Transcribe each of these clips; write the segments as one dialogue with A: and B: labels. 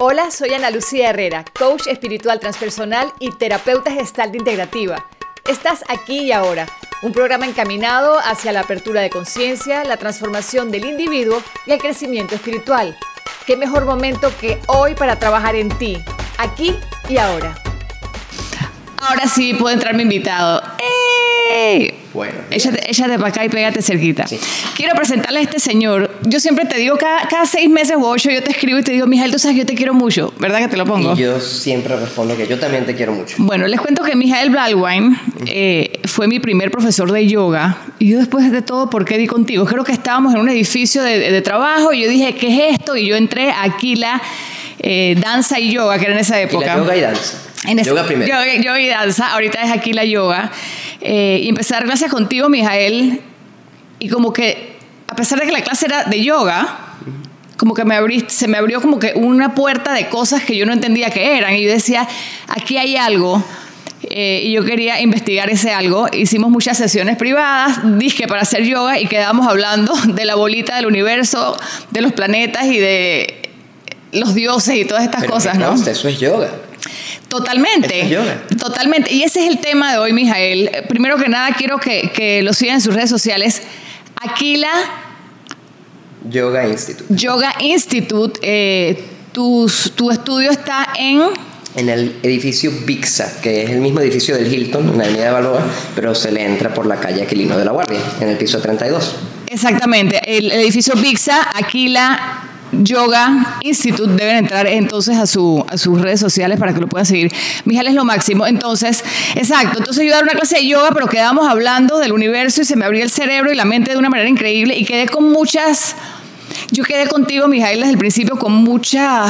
A: Hola, soy Ana Lucía Herrera, coach espiritual transpersonal y terapeuta gestal integrativa. Estás aquí y ahora, un programa encaminado hacia la apertura de conciencia, la transformación del individuo y el crecimiento espiritual. ¿Qué mejor momento que hoy para trabajar en ti, aquí y ahora?
B: Ahora sí puede entrar mi invitado. ¡Ey!
C: Bueno.
B: Échate, échate para acá y pégate cerquita. Quiero presentarle a este señor. Yo siempre te digo, cada, cada seis meses o ocho, yo te escribo y te digo, Mijael, tú sabes que yo te quiero mucho. ¿Verdad que te lo pongo?
C: Y yo siempre respondo que yo también te quiero mucho.
B: Bueno, les cuento que Mijael Blalwine eh, fue mi primer profesor de yoga. Y yo después de todo, ¿por qué di contigo? Creo que estábamos en un edificio de, de trabajo y yo dije, ¿qué es esto? Y yo entré a Aquila eh, Danza y Yoga, que era en esa época.
C: la yoga y danza.
B: En ese-
C: yoga primero.
B: Yoga, yoga y danza, ahorita es aquí la yoga. Eh, y empecé a dar clases contigo, Mijael, y como que, a pesar de que la clase era de yoga, como que me abrí, se me abrió como que una puerta de cosas que yo no entendía que eran. Y yo decía, aquí hay algo. eh, y yo quería investigar ese algo. Hicimos muchas sesiones privadas, dije para hacer yoga, y quedamos hablando de la bolita del universo, de los planetas y de los dioses y todas estas
C: Pero
B: cosas, ¿no?
C: Eso es yoga.
B: Totalmente.
C: Eso es yoga.
B: Totalmente. Y ese es el tema de hoy, Mijael. Eh, Primero que nada, quiero que, que lo sigan en sus redes sociales. Aquila
C: Yoga Institute.
B: Yoga Institute. eh, tus- tu estudio está en.
C: En el edificio Bixa, que es el mismo edificio del Hilton, en la avenida de Balboa, pero se le entra por la calle Aquilino de la Guardia, en el piso 32.
B: Exactamente. El, el edificio Bixa, Aquila Yoga Institute. Deben entrar entonces a, su, a sus redes sociales para que lo puedan seguir. Mijael es lo máximo. Entonces, exacto. Entonces yo daba una clase de yoga, pero quedábamos hablando del universo y se me abrió el cerebro y la mente de una manera increíble y quedé con muchas... Yo quedé contigo, Mijael, desde el principio con mucha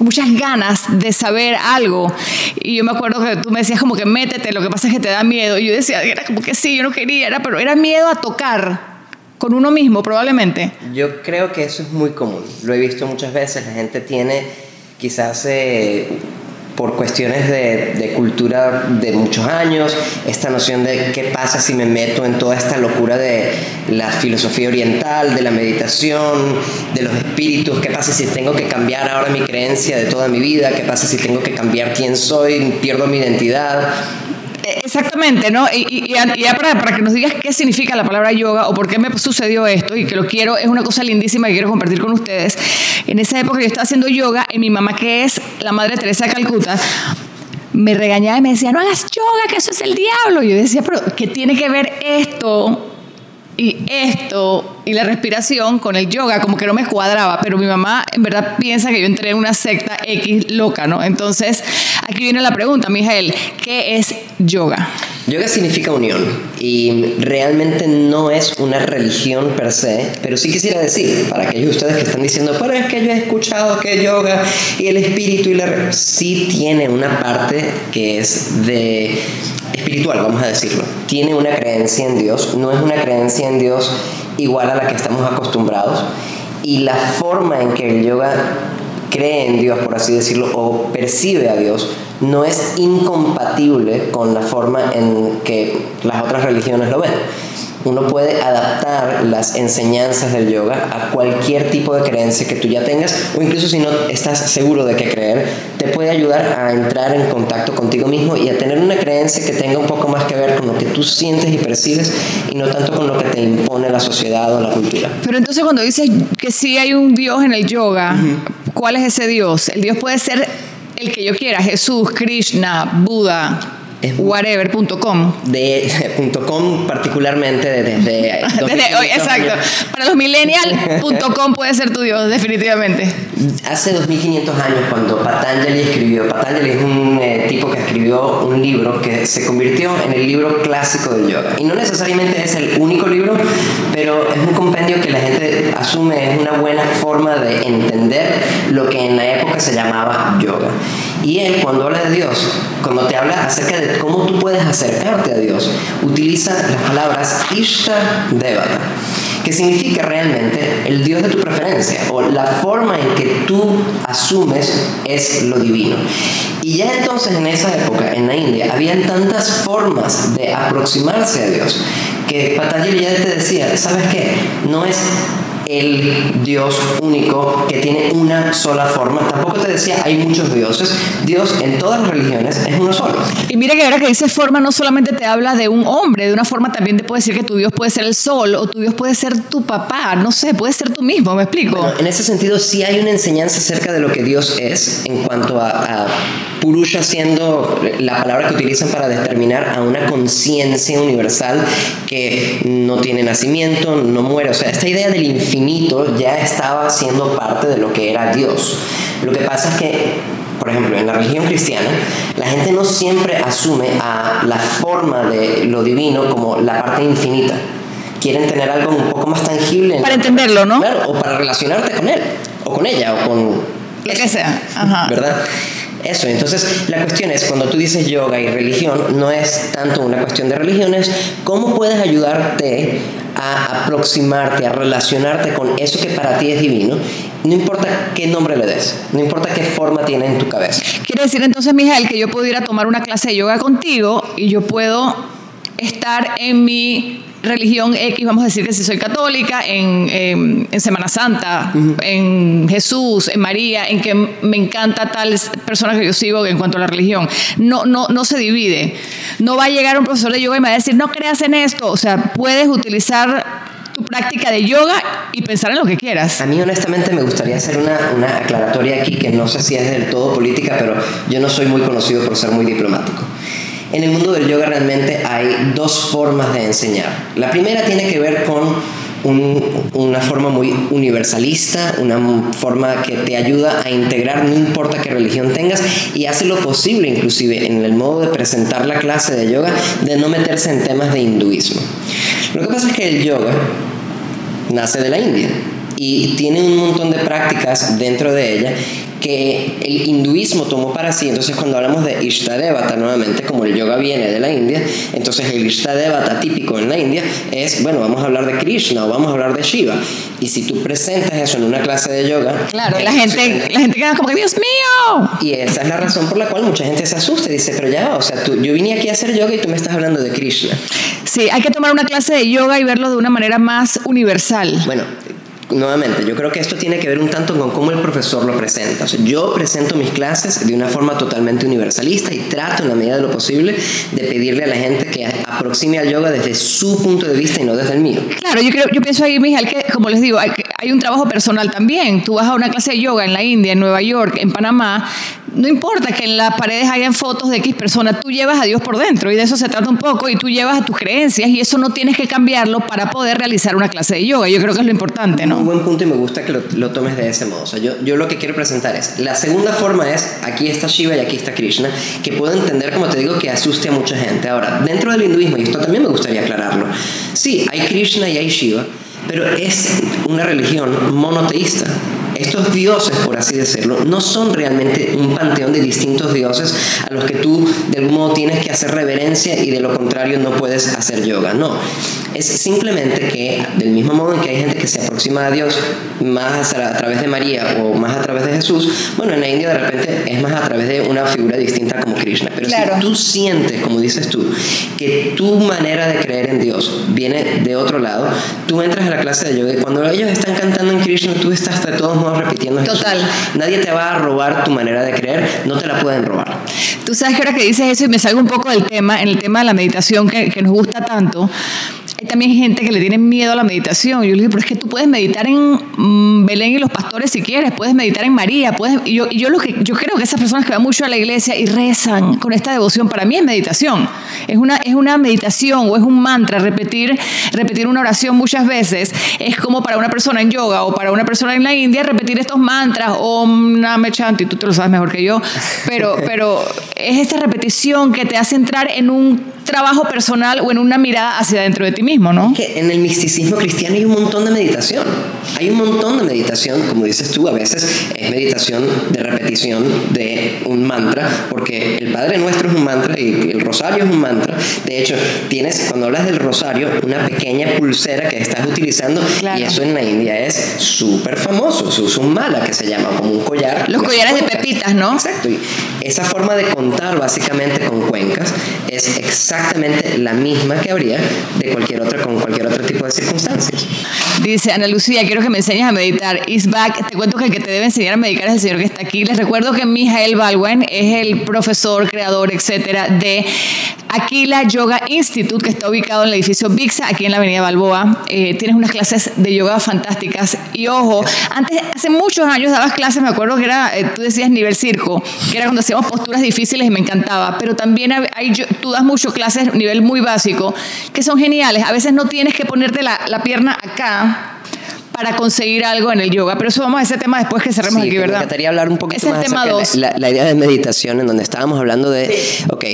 B: muchas ganas de saber algo. Y yo me acuerdo que tú me decías como que métete, lo que pasa es que te da miedo. Y yo decía, era como que sí, yo no quería, era, pero era miedo a tocar con uno mismo, probablemente.
C: Yo creo que eso es muy común. Lo he visto muchas veces. La gente tiene, quizás eh, por cuestiones de, de cultura de muchos años, esta noción de qué pasa si me meto en toda esta locura de la filosofía oriental, de la meditación, de los espíritus. ¿Qué pasa si tengo que cambiar ahora mi creencia de toda mi vida? ¿Qué pasa si tengo que cambiar quién soy? Pierdo mi identidad.
B: Exactamente, ¿no? Y, y- ya- para, para que nos digas qué significa la palabra yoga o por qué me sucedió esto y que lo quiero, es una cosa lindísima que quiero compartir con ustedes. En esa época yo estaba haciendo yoga y mi mamá, que es la Madre Teresa de Calcuta, me regañaba y me decía, no hagas yoga, que eso es el diablo. Yo decía, pero ¿qué tiene que ver esto y esto y la respiración con el yoga? Como que no me cuadraba, pero mi mamá en verdad piensa que yo entré en una secta X loca, ¿no? Entonces, aquí viene la pregunta, Mijael, ¿qué es yoga?
C: Yoga significa unión y realmente no es una religión per se, pero sí quisiera decir, para aquellos de ustedes que están diciendo, pero es que yo he escuchado que yoga y el espíritu y la... re-". Sí tiene una parte que es de espiritual, vamos a decirlo. Tiene una creencia en Dios, no es una creencia en Dios igual a la que estamos acostumbrados y la forma en que el yoga cree en Dios, por así decirlo, o percibe a Dios, no es incompatible con la forma en que las otras religiones lo ven. Uno puede adaptar las enseñanzas del yoga a cualquier tipo de creencia que tú ya tengas, o incluso si no estás seguro de qué creer, te puede ayudar a entrar en contacto contigo mismo y a tener una creencia que tenga un poco más que ver con lo que tú sientes y percibes y no tanto con lo que te impone la sociedad o la cultura.
B: Pero entonces cuando dices que sí hay un Dios en el yoga, ¿cuál es ese Dios? El Dios puede ser el que yo quiera, Jesús, Krishna, Buda, whatever.com.
C: de .com particularmente de- desde
B: Desde hoy,
C: 2500
B: exacto.
C: años.
B: Para los millennials.com puede ser tu Dios, definitivamente.
C: Hace 2500 años cuando Patanjali escribió, Patanjali es un eh, tipo que escribió un libro que se convirtió en el libro clásico del yoga. Y no necesariamente es el único libro, pero es un compendio que la gente asume es una buena forma de entender lo que en la época se llamaba yoga. Y él cuando habla de Dios, cuando te habla acerca de cómo tú puedes acercarte a Dios, utiliza las palabras Ishta Devata que significa realmente el Dios de tu preferencia o la forma en que tú asumes es lo divino. Y ya entonces en esa época, en la India, habían tantas formas de aproximarse a Dios que Patanjali ya te decía, ¿sabes qué? No es el Dios único que tiene una sola forma. Tampoco te decía hay muchos dioses. Dios en todas las religiones es uno solo.
B: Y mira que ahora que dice forma no solamente te habla de un hombre, de una forma también te puede decir que tu Dios puede ser el sol o tu Dios puede ser tu papá, no sé, puede ser tú mismo, ¿me explico?
C: en ese sentido sí hay una enseñanza acerca de lo que Dios es en cuanto a, a Purusha siendo la palabra que utilizan para determinar a una conciencia universal que no tiene nacimiento, no muere. O sea, esta idea del infinito ya estaba siendo parte de lo que era Dios. Lo que pasa es que por ejemplo, en la religión cristiana, la gente no siempre asume a la forma de lo divino como la parte infinita. Quieren tener algo un poco más tangible.
B: Para entenderlo, ¿no?
C: Claro, o para relacionarte con él, o con ella, o con...
B: Lo que sea. Ajá.
C: ¿Verdad? Eso, entonces la cuestión es, cuando tú dices yoga y religión, no es tanto una cuestión de religiones, ¿cómo puedes ayudarte a aproximarte, a relacionarte con eso que para ti es divino? No importa qué nombre le des, no importa qué forma tiene en tu cabeza.
B: Quiere decir entonces, Miguel, que yo puedo ir a tomar una clase de yoga contigo y yo puedo estar en mi religión X, vamos a decir que si soy católica, en, Semana Santa, en Jesús, en María, en que me encanta tal persona que yo sigo en cuanto a la religión. No, no, no se divide. No va a llegar un profesor de yoga y me va a decir, no creas en esto. O sea, puedes utilizar tu práctica de yoga y pensar en lo que quieras.
C: A mí honestamente me gustaría hacer una, una aclaratoria aquí que no sé si es del todo política, pero yo no soy muy conocido por ser muy diplomático. En el mundo del yoga realmente hay dos formas de enseñar. La primera tiene que ver con una forma muy universalista, una forma que te ayuda a integrar no importa qué religión tengas y hace lo posible inclusive en el modo de presentar la clase de yoga de no meterse en temas de hinduismo. Lo que pasa es que el yoga nace de la India y tiene un montón de prácticas dentro de ella que el hinduismo tomó para sí. Entonces, cuando hablamos de Ishtadevata, nuevamente, como el yoga viene de la India, entonces el Ishtadevata típico en la India es, bueno, vamos a hablar de Krishna o vamos a hablar de Shiva. Y si tú presentas eso en una clase de yoga.
B: Claro, la gente, la gente queda como que, Dios mío.
C: Y esa es la razón por la cual mucha gente se asusta y dice, pero ya, o sea, tú, yo vine aquí a hacer yoga y tú me estás hablando de Krishna.
B: Sí, hay que tomar una clase de yoga y verlo de una manera más universal.
C: Bueno, nuevamente, yo creo que esto tiene que ver un tanto con cómo el profesor lo presenta. Yo presento mis clases de una forma totalmente universalista y trato en la medida de lo posible de pedirle a la gente que aproxime al yoga desde su punto de vista y no desde el mío.
B: Claro, yo, creo, yo pienso ahí, Miguel, que como les digo, hay, hay un trabajo personal también. Tú vas a una clase de yoga en la India, en Nueva York, en Panamá, no importa que en las paredes hayan fotos de X personas, tú llevas a Dios por dentro y de eso se trata un poco y tú llevas a tus creencias y eso no tienes que cambiarlo para poder realizar una clase de yoga. Yo creo que es lo importante, ¿no?
C: Un buen punto y me gusta que lo, tomes de ese modo. O sea, yo, yo lo que quiero presentar es, la segunda forma es, aquí está Shiva y aquí está Krishna, que puedo entender, como te digo, que asuste a mucha gente. Ahora, dentro del hinduismo, y esto también me gustaría aclararlo, sí, hay Krishna y hay Shiva, pero es una religión monoteísta estos dioses, por así decirlo, no son realmente un panteón de distintos dioses a los que tú de algún modo tienes que hacer reverencia y de lo contrario no puedes hacer yoga. No, es simplemente que del mismo modo en que hay gente que se aproxima a Dios más a, través de María o más a través de Jesús, bueno, en la India de repente es más a través de una figura distinta como Krishna. Pero si tú sientes, como dices tú, que tu manera de creer en Dios viene de otro lado, tú entras a la clase de yoga y cuando ellos están cantando en Krishna, tú estás de todos repitiendo
B: Total.
C: Nadie te va a robar tu manera de creer, no te la pueden robar.
B: Tú sabes que ahora que dices eso y me salgo un poco del tema, en el tema de la meditación que, que nos gusta tanto, hay también gente que le tiene miedo a la meditación. Yo le digo, pero es que tú puedes meditar en mm, Belén y los pastores si quieres, puedes meditar en María, puedes... Y yo, yo, lo que, yo creo que esas personas que van mucho a la iglesia y rezan con esta devoción, para mí es meditación. Es una, es una meditación o es un mantra, repetir, repetir una oración muchas veces. Es como para una persona en yoga o para una persona en la India repetir estos mantras, o Name Chanti, tú te lo sabes mejor que yo, pero, pero es esta repetición que te hace entrar en un trabajo personal o en una mirada hacia dentro de ti mismo, ¿no?
C: Que en el misticismo cristiano hay un montón de meditación. Hay un montón de meditación, como dices tú, a veces es meditación de repetición de un mantra, porque el Padre Nuestro es un mantra y el rosario es un mantra. De hecho, tienes, cuando hablas del rosario, una pequeña pulsera que estás utilizando y eso en la India es súper famoso. Se usa un mala que se llama como un collar.
B: Los collares de pepitas, ¿no?
C: Exacto. Y esa forma de contar básicamente con cuencas es exactamente la misma que habría de cualquier otra, con cualquier otro tipo de circunstancias.
B: Dice Ana Lucía, quiero que me enseñes a meditar. Isback, te cuento que el que te debe enseñar a meditar es el señor que está aquí. Les recuerdo que Mijael Balwen es el profesor, creador, etcétera, de Aquila Yoga Institute, que está ubicado en el edificio Bixa, aquí en la Avenida Balboa. Eh, tienes unas clases de yoga fantásticas. Y ojo, antes, hace muchos años dabas clases, me acuerdo que era, eh, tú decías nivel circo, que era cuando hacíamos posturas difíciles y me encantaba. Pero también hay, tú das muchas clases nivel muy básico, que son geniales. A veces no tienes que ponerte la, la pierna acá para conseguir algo en el yoga. Pero eso vamos a ese tema después que cerremos aquí, ¿verdad?
C: Me gustaría hablar un poquito
B: es
C: más
B: el tema dos.
C: La, la, idea de meditación, en donde estábamos hablando de, ok,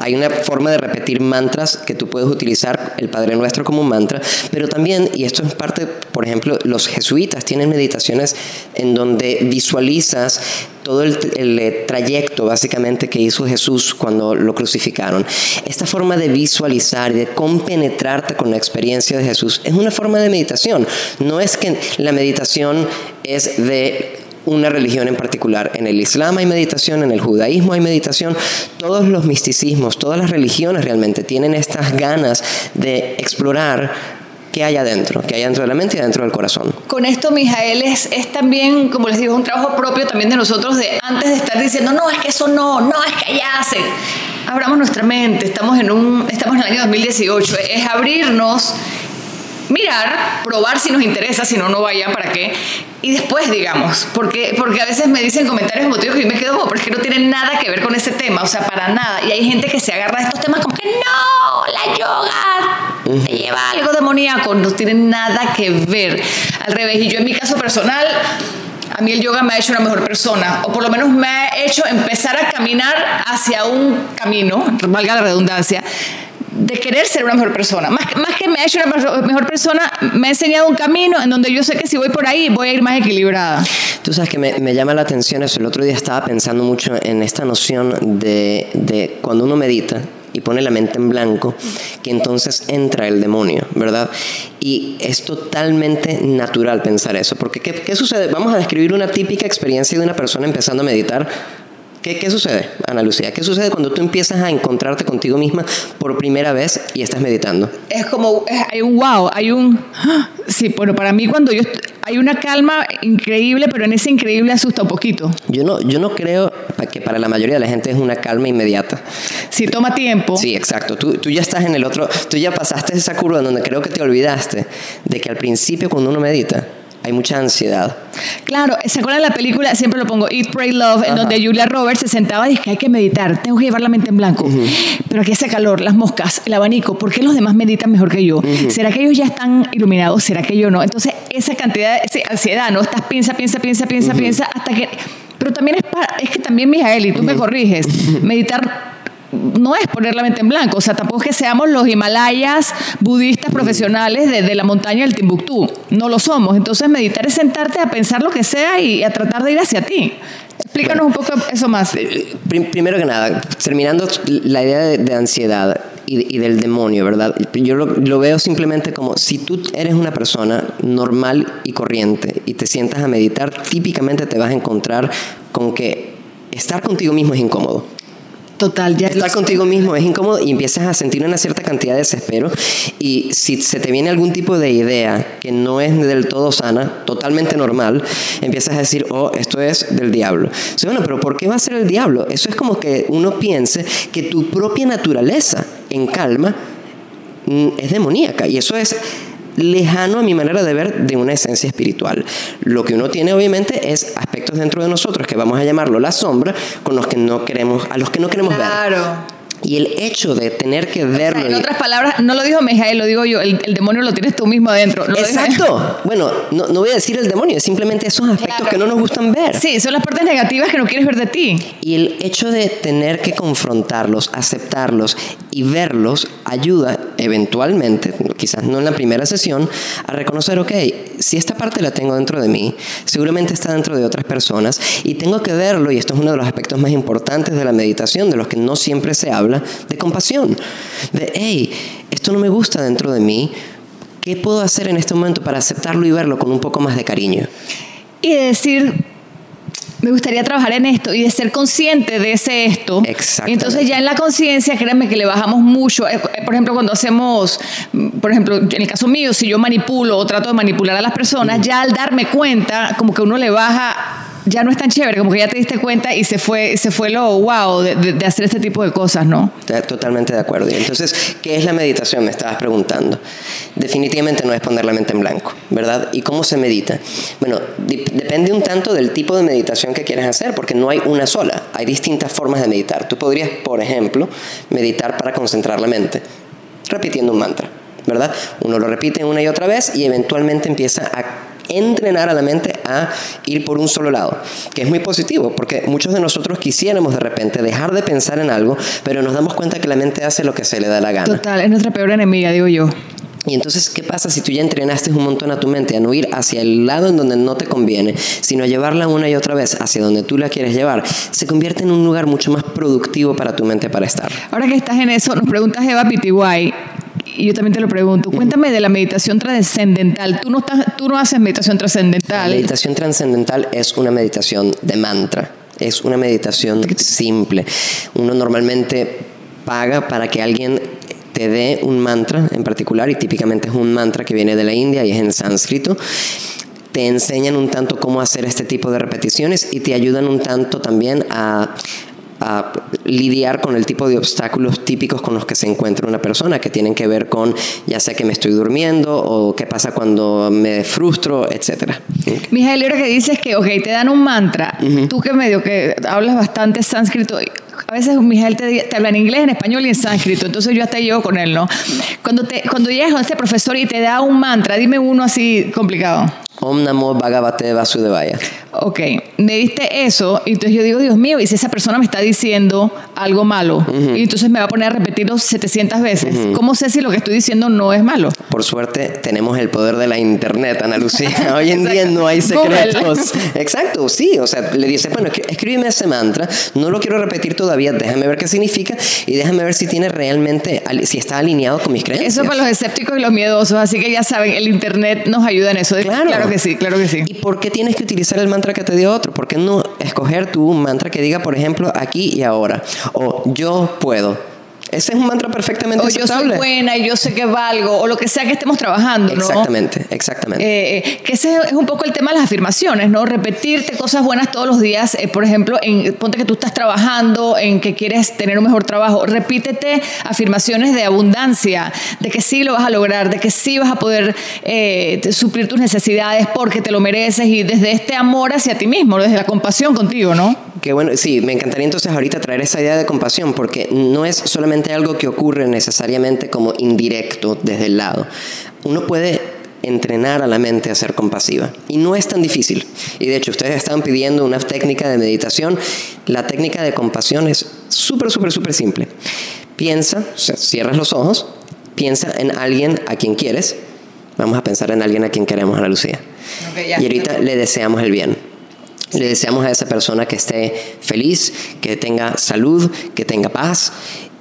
C: hay una forma de repetir mantras que tú puedes utilizar el Padre Nuestro como un mantra, pero también, y esto es parte, por ejemplo, los jesuitas tienen meditaciones en donde visualizas todo el, el, trayecto básicamente que hizo Jesús cuando lo crucificaron. Esta forma de visualizar y de compenetrarte con la experiencia de Jesús es una forma de meditación. No es que la meditación es de una religión en particular. En el Islam hay meditación, en el judaísmo hay meditación. Todos los misticismos, todas las religiones realmente tienen estas ganas de explorar qué hay adentro, qué hay dentro de la mente y adentro del corazón.
B: Con esto, Mijael, es, es también, como les digo, un trabajo propio también de nosotros de antes de estar diciendo, no, es que eso no, no, es que allá hacen. Abramos nuestra mente, estamos en, un, estamos en el año 2018, es abrirnos mirar, probar si nos interesa, si no, no vaya, ¿para qué? Y después, digamos, porque, porque a veces me dicen comentarios emotivos que yo me quedo como, pero es que no tienen nada que ver con ese tema, o sea, para nada. Y hay gente que se agarra a estos temas como que no, la yoga te lleva algo demoníaco, no tiene nada que ver. Al revés, y yo en mi caso personal, a mí el yoga me ha hecho una mejor persona, o por lo menos me ha hecho empezar a caminar hacia un camino, valga la redundancia, de querer ser una mejor persona. Más, más que me ha hecho una mejor persona, me ha enseñado un camino en donde yo sé que si voy por ahí voy a ir más equilibrada.
C: Tú sabes que me, me llama la atención eso. El otro día estaba pensando mucho en esta noción de, de cuando uno medita, y pone la mente en blanco, que entonces entra el demonio, ¿verdad? Y es totalmente natural pensar eso, porque ¿qué, ¿qué, sucede? Vamos a describir una típica experiencia de una persona empezando a meditar ¿Qué, ¿Qué, sucede, Ana Lucía? ¿Qué sucede cuando tú empiezas a encontrarte contigo misma por primera vez y estás meditando?
B: Es como, hay un wow, hay un... Sí, bueno, para mí cuando yo... Hay una calma increíble, pero en ese increíble asusta un poquito.
C: Yo no, yo no creo que para la mayoría de la gente es una calma inmediata.
B: Sí, toma tiempo.
C: Sí, exacto. Tú, tú ya estás en el otro... Tú ya pasaste esa curva donde creo que te olvidaste de que al principio cuando uno medita hay mucha ansiedad.
B: Claro, ¿se acuerdan de la película? Siempre lo pongo, Eat, Pray, Love, en Ajá. donde Julia Roberts se sentaba y dice que hay que meditar, tengo que llevar la mente en blanco. Uh -huh. Pero aquí hace calor, las moscas, el abanico, ¿por qué los demás meditan mejor que yo? Uh -huh. ¿Será que ellos ya están iluminados? ¿Será que yo no? Entonces, esa cantidad de ansiedad, ¿no? Estás piensa, piensa, piensa, piensa, uh -huh. piensa, hasta que... Pero también es, para, es que también, Mijael, y tú me corriges, meditar no es poner la mente en blanco, o sea, tampoco es que seamos los Himalayas budistas profesionales de, de, la montaña del Timbuktu, no lo somos. Entonces, meditar es sentarte a pensar lo que sea y a tratar de ir hacia ti. Explícanos bueno, un poco eso más.
C: Primero que nada, terminando la idea de, de ansiedad y, y, del demonio, ¿verdad? Yo lo, lo, veo simplemente como si tú eres una persona normal y corriente y te sientas a meditar, típicamente te vas a encontrar con que estar contigo mismo es incómodo
B: Total, ya
C: Estar contigo mismo es incómodo y empiezas a sentir una cierta cantidad de desespero. Y si se te viene algún tipo de idea que no es del todo sana, totalmente normal, empiezas a decir, oh, esto es del diablo. Sea, bueno, pero ¿por qué va a ser el diablo? Eso es como que uno piense que tu propia naturaleza en calma mm, es demoníaca. Y eso es lejano a mi manera de ver de una esencia espiritual. Lo que uno tiene obviamente es aspectos dentro de nosotros que vamos a llamarlo la sombra, con los que no queremos, a los que no queremos
B: claro.
C: ver. Y el hecho de tener que verlo.
B: O sea, en otras palabras, no lo dijo Mijael, lo digo yo, el, el demonio lo tienes tú mismo adentro.
C: Exacto. Bueno, no, no, voy a decir el demonio, simplemente esos aspectos claro. que no nos gustan ver.
B: Sí, son las partes negativas que no quieres ver de ti.
C: Y el hecho de tener que confrontarlos, aceptarlos y verlos ayuda eventualmente, quizás no en la primera sesión, a reconocer, ok, si esta parte la tengo dentro de mí, seguramente está dentro de otras personas y tengo que verlo, y esto es uno de los aspectos más importantes de la meditación, de los que no siempre se habla, de compasión, de, hey, esto no me gusta dentro de mí, ¿qué puedo hacer en este momento para aceptarlo y verlo con un poco más de cariño?
B: Y decir, me gustaría trabajar en esto y de ser consciente de ese esto.
C: Exactamente.
B: Entonces ya en la conciencia, créanme que le bajamos mucho. Eh, Por ejemplo, cuando hacemos, mm, por ejemplo, en el caso mío, si yo manipulo o trato de manipular a las personas, ya al darme cuenta, como que uno le baja ya no es tan chévere, como que ya te diste cuenta y se fue, se fue lo wow de, de- de hacer este tipo de cosas, ¿no?
C: Totalmente de acuerdo. Entonces, ¿qué es la meditación? Me estabas preguntando. Definitivamente no es poner la mente en blanco, ¿verdad? ¿Y cómo se medita? Bueno, depende un tanto del tipo de meditación que quieres hacer, porque no hay una sola. Hay distintas formas de meditar. Tú podrías, por ejemplo, meditar para concentrar la mente, repitiendo un mantra, ¿verdad? Uno lo repite una y otra vez y eventualmente empieza a entrenar a la mente a ir por un solo lado, que es muy positivo, porque muchos de nosotros quisiéramos de repente dejar de pensar en algo, pero nos damos cuenta que la mente hace lo que se le da la gana.
B: Total, es nuestra peor enemiga, digo yo.
C: Y entonces, ¿qué pasa si tú ya entrenaste un montón a tu mente a no ir hacia el lado en donde no te conviene, sino a llevarla una y otra vez hacia donde tú la quieres llevar? Se convierte en un lugar mucho más productivo para tu mente para estar.
B: Ahora que estás en eso, nos preguntas Eva Pitiguay, y yo también te lo pregunto, cuéntame de la meditación trascendental. Tú no, estás, tú no haces meditación
C: La
B: trascendental.
C: meditación trascendental es una meditación de mantra, es una meditación simple. Uno normalmente paga para que alguien te dé un mantra en particular y típicamente es un mantra que viene de la India y es en sánscrito. Te enseñan un tanto cómo hacer este tipo de repeticiones y te ayudan un tanto también a a lidiar con el tipo de obstáculos típicos con los que se encuentra una persona, que tienen que ver con ya sea que me estoy durmiendo o qué pasa cuando me frustro, etcétera.
B: Mijael, ahora que dices que, ok, te dan un mantra, tú que medio que hablas bastante sánscrito, a veces Mijael te, di- te habla en inglés, en español y en sánscrito, entonces yo hasta llego con él, ¿no? Cuando, te, cuando llegas con este profesor y te da un mantra, dime uno así complicado.
C: Om Namo Bhagavate Vasudevaya.
B: Ok, me diste eso, y entonces yo digo, Dios mío, y si esa persona me está diciendo algo malo, y entonces me va a poner a repetirlo 700 veces, ¿cómo sé si lo que estoy diciendo no es malo?
C: Por suerte tenemos el poder de la internet, Ana Lucía. Hoy en día no hay
B: Google.
C: secretos. Exacto, sí. O sea, le dice, bueno, escríbeme ese mantra, no lo quiero repetir todavía, déjame ver qué significa y déjame ver si tiene realmente, si está alineado con mis creencias.
B: Eso para los escépticos y los miedosos, así que ya saben, el internet nos ayuda en eso.
C: Claro.
B: que sí, claro que sí.
C: ¿Y por qué tienes que utilizar el mantra que te dio otro? ¿Por qué no escoger tú un mantra que diga, por ejemplo, aquí y ahora? O yo puedo. Ese es un mantra perfectamente
B: O yo soy buena y yo sé que valgo, o lo que sea que estemos trabajando, ¿no?
C: Exactamente, exactamente.
B: Eh, eh, que ese es un poco el tema de las afirmaciones, ¿no? Repetirte cosas buenas todos los días. eh, por ejemplo, en, ponte que tú estás trabajando, en que quieres tener un mejor trabajo. Repítete afirmaciones de abundancia, de que sí lo vas a lograr, de que sí vas a poder eh, suplir tus necesidades porque te lo mereces y desde este amor hacia ti mismo, desde la compasión contigo, ¿no?
C: Qué bueno, sí, me encantaría entonces ahorita traer esa idea de compasión, porque no es solamente algo que ocurre necesariamente como indirecto desde el lado. Uno puede entrenar a la mente a ser compasiva y no es tan difícil. Y de hecho, ustedes estaban pidiendo una técnica de meditación. La técnica de compasión es súper, súper, súper simple. Piensa, o sea, cierras los ojos, piensa en alguien a quien quieres. Vamos a pensar en alguien a quien queremos, Ana Lucía. Y ahorita le deseamos el bien. Le deseamos a esa persona que esté feliz, que tenga salud, que tenga paz.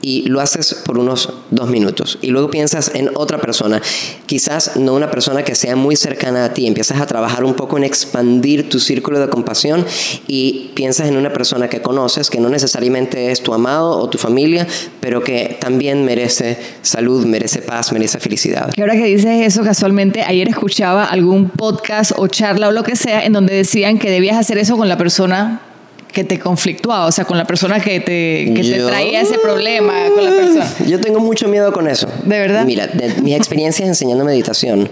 C: Y lo haces por unos dos minutos. Y luego piensas en otra persona. Quizás no una persona que sea muy cercana a ti. Empiezas a trabajar un poco en expandir tu círculo de compasión. Y piensas en una persona que conoces, que no necesariamente es tu amado o tu familia, pero que también merece salud, merece paz, merece felicidad.
B: Que ahora que dices eso, casualmente ayer escuchaba algún podcast o charla o lo que sea en donde decían que debías hacer eso con la persona que te conflictuaba, o sea, con la persona que te, que te traía ese problema, con la persona.
C: Yo tengo mucho miedo con eso.
B: ¿De verdad?
C: Mira, de mis experiencias enseñando meditación,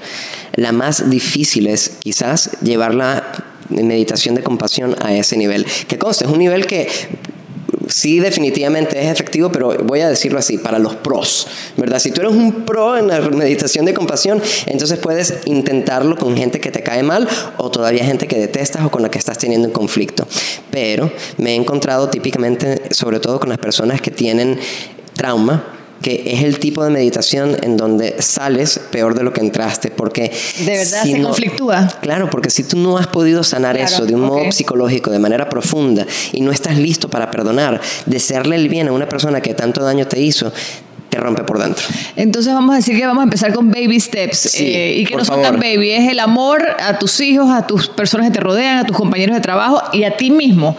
C: la más difícil es quizás llevar la meditación de compasión a ese nivel. Que conste, es un nivel que sí definitivamente es efectivo, pero voy a decirlo así, para los pros, ¿verdad? Si tú eres un pro en la meditación de compasión, entonces puedes intentarlo con gente que te cae mal o todavía gente que detestas o con la que estás teniendo un conflicto. Pero me he encontrado típicamente, sobre todo con las personas que tienen trauma, que es el tipo de meditación en donde sales peor de lo que entraste, porque
B: De verdad
C: si
B: se
C: no-
B: conflictúa.
C: Claro, porque si tú no has podido sanar
B: Claro,
C: eso de un modo psicológico, de manera profunda, y no estás listo para perdonar, desearle el bien a una persona que tanto daño te hizo, te rompe por dentro.
B: Entonces vamos a decir que vamos a empezar con baby steps
C: Sí,
B: eh, y que no son tan baby, es el amor a tus hijos, a tus personas que te rodean, a tus compañeros de trabajo y a ti mismo.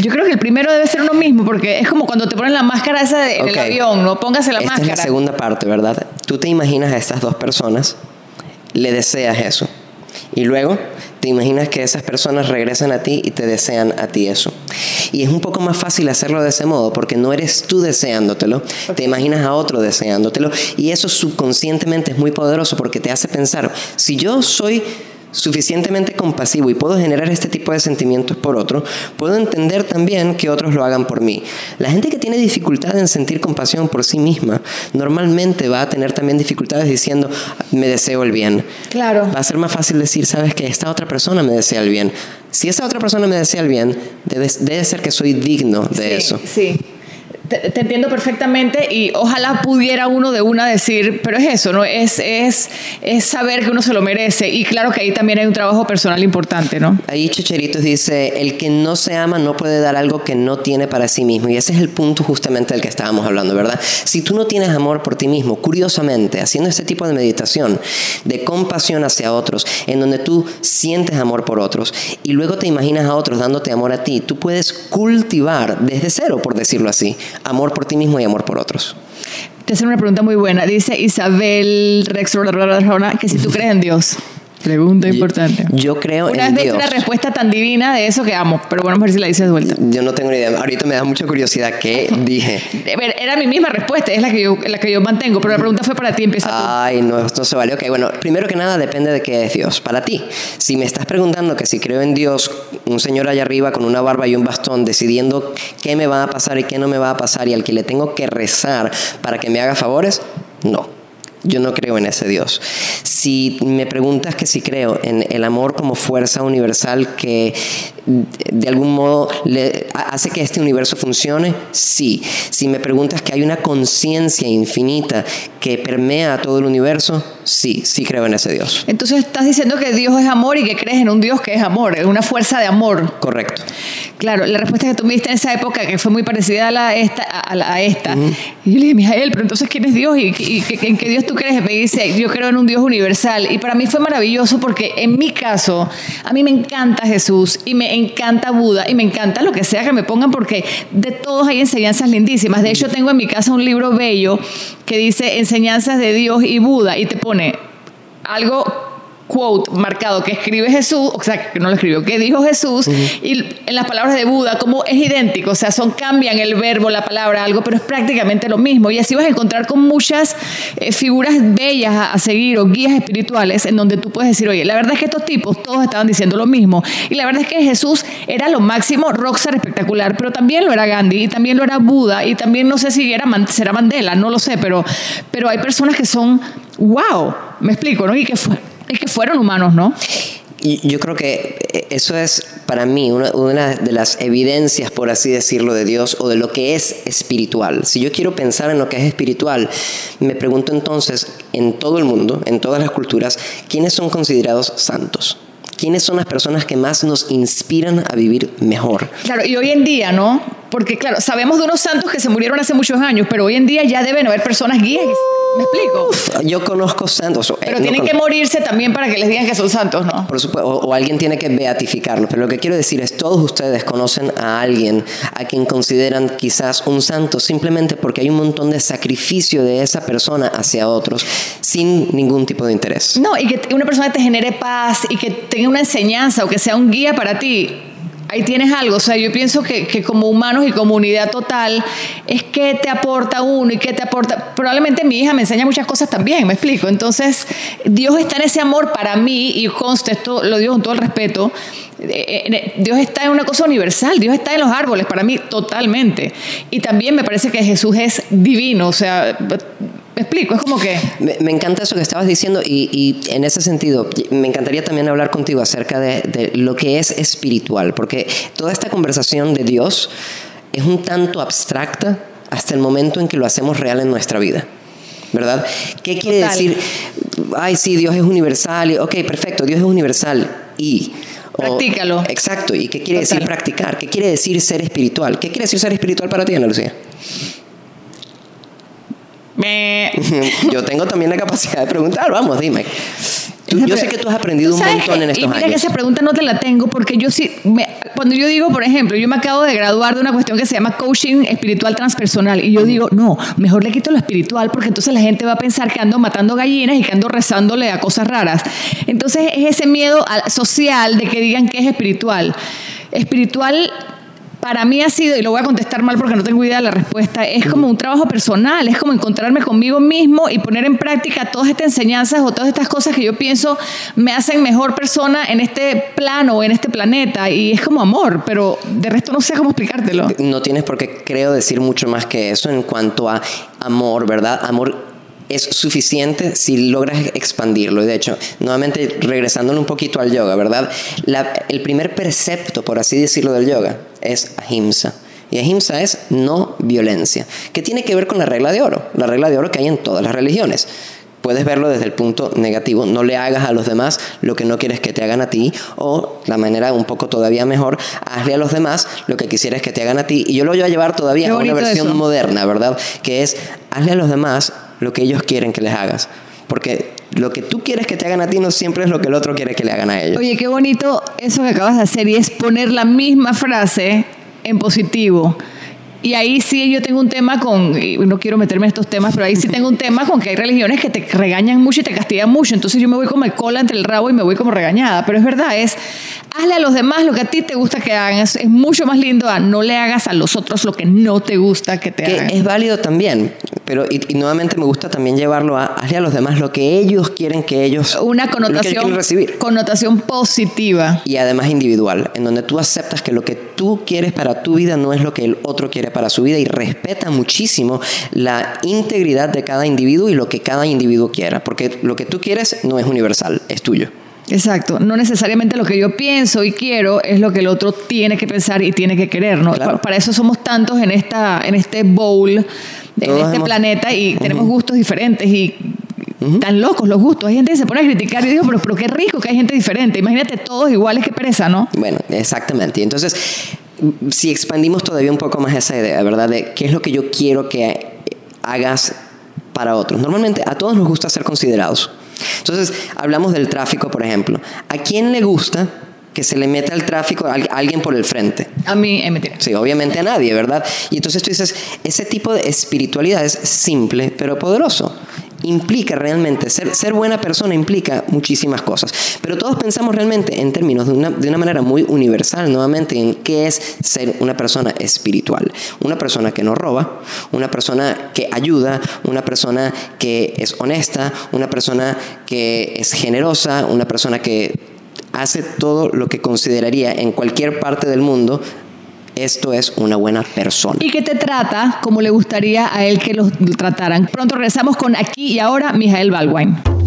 B: Yo creo que el primero debe ser uno mismo, porque es como cuando te ponen la máscara esa de- en el
C: Ok.
B: avión, ¿no? Póngase la
C: Esta
B: máscara.
C: es la segunda parte, ¿verdad? Tú te imaginas a estas dos personas, le deseas eso. Y luego te imaginas que esas personas regresan a ti y te desean a ti eso. Y es un poco más fácil hacerlo de ese modo porque no eres tú deseándotelo, te imaginas a otro deseándotelo. Y eso subconscientemente es muy poderoso porque te hace pensar, si yo soy suficientemente compasivo y puedo generar este tipo de sentimientos por otro, puedo entender también que otros lo hagan por mí. La gente que tiene dificultad en sentir compasión por sí misma, normalmente va a tener también dificultades diciendo, me deseo el bien.
B: Claro.
C: Va a ser más fácil decir, sabes que esta otra persona me desea el bien. Si esa otra persona me desea el bien, debe, debe ser que soy digno de
B: Sí,
C: eso.
B: Sí. Te, te entiendo perfectamente y ojalá pudiera uno de una decir, pero es eso, ¿no? Es, es, es saber que uno se lo merece y claro que ahí también hay un trabajo personal importante, ¿no?
C: Ahí Checheritos dice, el que no se ama no puede dar algo que no tiene para sí mismo. Y ese es el punto justamente del que estábamos hablando, ¿verdad? Si tú no tienes amor por ti mismo, curiosamente, haciendo este tipo de meditación, de compasión hacia otros, en donde tú sientes amor por otros y luego te imaginas a otros dándote amor a ti, tú puedes cultivar desde cero, por decirlo así, amor por ti mismo y amor por otros.
B: Te hacen una pregunta muy buena. Dice Isabel Rex que si tú crees en Dios. Pregunta importante.
C: Yo creo
B: Una
C: en
B: vez
C: Dios.
B: una respuesta tan divina de eso que amo, pero bueno, a ver si la dices de vuelta.
C: Yo no tengo ni idea. Ahorita me da mucha curiosidad qué dije.
B: Era mi misma respuesta, es la que yo, la que yo mantengo, pero la pregunta fue para ti, empieza tú.
C: Ay, no, no se vale. Ok, bueno, primero que nada depende de qué es Dios. Para ti, si me estás preguntando que si creo en Dios, un señor allá arriba con una barba y un bastón decidiendo qué me va a pasar y qué no me va a pasar y al que le tengo que rezar para que me haga favores, no. Yo no creo en ese Dios. Si me preguntas que si creo en el amor como fuerza universal que de algún modo le hace que este universo funcione, sí. Si me preguntas que hay una conciencia infinita que permea a todo el universo, sí, sí creo en ese Dios.
B: Entonces estás diciendo que Dios es amor y que crees en un Dios que es amor, es una fuerza de amor.
C: Correcto.
B: Claro, la respuesta que tú me diste en esa época, que fue muy parecida a, la esta, a, la, a esta, y yo le dije, Mijael, pero entonces ¿quién es Dios? ¿Y, y, y en qué Dios tú crees? Me dice, yo creo en un Dios universal. Y para mí fue maravilloso porque en mi caso, a mí me encanta Jesús y me encanta Buda y me encanta lo que sea que me pongan porque de todos hay enseñanzas lindísimas. De hecho, tengo en mi casa un libro bello que dice Enseñanzas de Dios y Buda y te pone algo quote marcado que escribe Jesús, o sea, que no lo escribió, que dijo Jesús, uh -huh. y en las palabras de Buda, como es idéntico, o sea, son cambian el verbo, la palabra, algo, pero es prácticamente lo mismo. Y así vas a encontrar con muchas eh, figuras bellas a, a, seguir o guías espirituales en donde tú puedes decir, oye, la verdad es que estos tipos todos estaban diciendo lo mismo. Y la verdad es que Jesús era lo máximo, rockstar espectacular, pero también lo era Gandhi, y también lo era Buda, y también no sé si era, será Mandela, no lo sé, pero, pero hay personas que son, wow, me explico, ¿no? Y que fue es que fueron humanos, ¿no?
C: Y yo creo que eso es para mí una, una, de las evidencias, por así decirlo, de Dios o de lo que es espiritual. Si yo quiero pensar en lo que es espiritual, me pregunto entonces, en todo el mundo, en todas las culturas, ¿quiénes son considerados santos? ¿Quiénes son las personas que más nos inspiran a vivir mejor?
B: Claro, y hoy en día, ¿no? Porque, claro, sabemos de unos santos que se murieron hace muchos años, pero hoy en día ya deben haber personas guías. ¿Me explico?
C: Uf, yo conozco santos.
B: Pero
C: eh,
B: tienen
C: no
B: que morirse también para que les digan que son santos, ¿no?
C: Por supuesto, o, o, alguien tiene que beatificarlos. Pero lo que quiero decir es, todos ustedes conocen a alguien a quien consideran quizás un santo simplemente porque hay un montón de sacrificio de esa persona hacia otros sin ningún tipo de interés.
B: No, y que una persona te genere paz y que tenga una enseñanza o que sea un guía para ti ahí tienes algo. O sea, yo pienso que, que, como humanos y comunidad total es que te aporta uno y que te aporta. Probablemente mi hija me enseña muchas cosas también, me explico. Entonces, Dios está en ese amor para mí y conste, esto lo digo con todo el respeto. Dios está en una cosa universal, Dios está en los árboles para mí totalmente. Y también me parece que Jesús es divino, o sea, me explico, es como que...
C: Me, me encanta eso que estabas diciendo y, y, en ese sentido me encantaría también hablar contigo acerca de, de lo que es espiritual, porque toda esta conversación de Dios es un tanto abstracta hasta el momento en que lo hacemos real en nuestra vida. ¿Verdad? ¿Qué quiere
B: Total.
C: decir? Ay, sí, Dios es universal. y- Ok, perfecto, Dios es universal. Y. o-
B: Practícalo.
C: exacto. ¿Y qué quiere
B: Total.
C: decir practicar? ¿Qué quiere decir ser espiritual? ¿Qué quiere decir ser espiritual para ti, Ana Lucía?
B: Me-
C: yo tengo también la capacidad de preguntar, vamos, dime. Tú- yo sé que tú has aprendido un
B: ¿Sabes
C: montón en
B: Y
C: estos
B: mira que
C: años.
B: esa pregunta no te la tengo porque yo sí, me- cuando yo digo, por ejemplo, yo me acabo de graduar de una cuestión que se llama coaching espiritual transpersonal y yo digo, no, mejor le quito lo espiritual porque entonces la gente va a pensar que ando matando gallinas y que ando rezándole a cosas raras. Entonces es ese miedo al- social de que digan que es espiritual. Espiritual para mí ha sido, y lo voy a contestar mal porque no tengo idea de la respuesta, es como un trabajo personal, es como encontrarme conmigo mismo y poner en práctica todas estas enseñanzas o todas estas cosas que yo pienso me hacen mejor persona en este plano o en este planeta. Y es como amor, pero de resto no sé cómo explicártelo.
C: No tienes por qué, creo, decir mucho más que eso en cuanto a amor, ¿verdad? Amor es suficiente si logras expandirlo. Y de hecho, nuevamente regresándole un poquito al yoga, ¿verdad? La- el primer precepto, por así decirlo, del yoga es ahimsa. Y ahimsa es no violencia, que tiene que ver con la regla de oro, la regla de oro que hay en todas las religiones. Puedes verlo desde el punto negativo, no le hagas a los demás lo que no quieres que te hagan a ti, o la manera un poco todavía mejor, hazle a los demás lo que quisieras que te hagan a ti. Y yo lo voy a llevar todavía a una versión
B: eso.
C: moderna, ¿verdad? Que es, hazle a los demás lo que ellos quieren que les hagas. Porque lo que tú quieres que te hagan a ti no siempre es lo que el otro quiere que le hagan a ellos.
B: Oye, qué bonito eso que acabas de hacer y es poner la misma frase en positivo. Y ahí sí yo tengo un tema con, y no quiero meterme en estos temas, pero ahí sí tengo un tema con que hay religiones que te regañan mucho y te castigan mucho. Entonces yo me voy como el cola entre el rabo y me voy como regañada. Pero es verdad, es hazle a los demás lo que a ti te gusta que hagan. Es, es mucho más lindo a no le hagas a los otros lo que no te gusta que te
C: que
B: hagan.
C: es válido también, pero y, y nuevamente me gusta también llevarlo a hazle a los demás lo que ellos quieren que ellos
B: Una connotación,
C: quieren recibir.
B: connotación positiva.
C: y además individual, en donde tú aceptas que lo que tú quieres para tu vida no es lo que el otro quiere para su vida y respeta muchísimo la integridad de cada individuo y lo que cada individuo quiera, porque lo que tú quieres no es universal, es tuyo.
B: Exacto, no necesariamente lo que yo pienso y quiero es lo que el otro tiene que pensar y tiene que querer, ¿no?
C: Claro.
B: Para eso somos tantos en esta en este bowl, en
C: Todos
B: este
C: hemos-
B: planeta y tenemos gustos diferentes y tan locos los gustos. Hay gente que se pone a criticar y digo, pero, pero qué rico que hay gente diferente. Imagínate todos iguales que pereza, ¿no?
C: Bueno, exactamente. Entonces, si expandimos todavía un poco más esa idea, ¿verdad? De qué es lo que yo quiero que hagas para otros. Normalmente a todos nos gusta ser considerados. Entonces, hablamos del tráfico, por ejemplo. ¿A quién le gusta que se le meta el tráfico a al- a alguien por el frente?
B: A mí, eh, mentira.
C: Sí, obviamente a nadie, ¿verdad? Y entonces tú dices, ese tipo de espiritualidad es simple pero poderoso. Implica realmente, ser, ser buena persona implica muchísimas cosas. Pero todos pensamos realmente en términos de una, de una manera muy universal, nuevamente, en qué es ser una persona espiritual. Una persona que no roba, una persona que ayuda, una persona que es honesta, una persona que es generosa, una persona que hace todo lo que consideraría en cualquier parte del mundo, esto es una buena persona.
B: Y que te trata como le gustaría a él que los trataran. Pronto regresamos con aquí y ahora Mijael Balwine.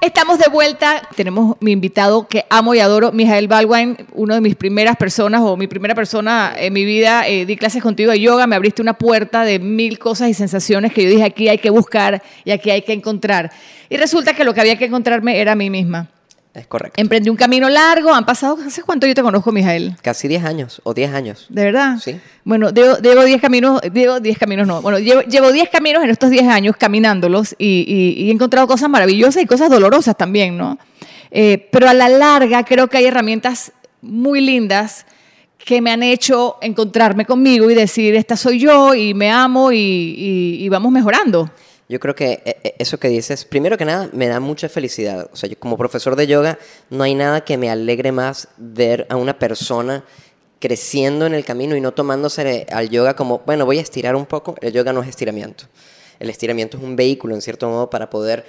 B: Estamos de vuelta. Tenemos mi invitado que amo y adoro, Mijael Balwine, una de mis primeras personas o mi primera persona en mi vida. Eh, di clases contigo de yoga, me abriste una puerta de mil cosas y sensaciones que yo dije aquí hay que buscar y aquí hay que encontrar. Y resulta que lo que había que encontrarme era a mí misma.
C: Es correcto.
B: Emprendí un camino largo, han pasado, ¿hace cuánto yo te conozco, Mijael?
C: Casi 10 años o 10 años.
B: ¿De verdad?
C: Sí.
B: Bueno, llevo llevo 10 caminos, llevo 10 caminos no, bueno, llevo llevo 10 caminos en estos 10 años caminándolos y, y- y he encontrado cosas maravillosas y cosas dolorosas también, ¿no? Eh, pero a la larga creo que hay herramientas muy lindas que me han hecho encontrarme conmigo y decir, esta soy yo y me amo y, y- y vamos mejorando.
C: Yo creo que eh, eh, eso que dices, primero que nada, me da mucha felicidad. O sea, yo como profesor de yoga, no hay nada que me alegre más ver a una persona creciendo en el camino y no tomándose al yoga como, bueno, voy a estirar un poco. El yoga no es estiramiento. El estiramiento es un vehículo, en cierto modo, para poder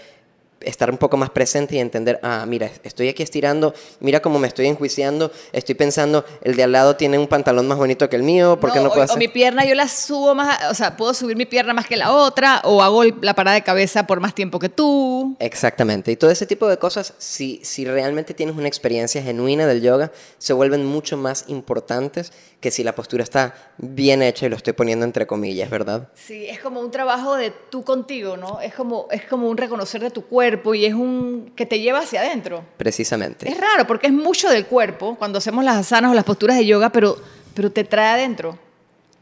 C: estar un poco más presente y entender, ah, mira, estoy aquí estirando, mira cómo me estoy enjuiciando, estoy pensando, el de al lado tiene un pantalón más bonito que el mío, ¿por qué no,
B: o-
C: puedo
B: o,
C: hacer?
B: mi pierna yo la subo más, o sea, puedo subir mi pierna más que la otra, o hago la parada de cabeza por más tiempo que tú.
C: Exactamente. Y todo ese tipo de cosas, si, si realmente tienes una experiencia genuina del yoga, se vuelven mucho más importantes que si la postura está bien hecha y lo estoy poniendo entre comillas, ¿verdad?
B: Sí, es como un trabajo de tú contigo, ¿no? Es como, es como un reconocer de tu cuerpo y es un que te lleva hacia adentro.
C: Precisamente.
B: Es raro porque es mucho del cuerpo cuando hacemos las asanas o las posturas de yoga, pero, pero te trae adentro.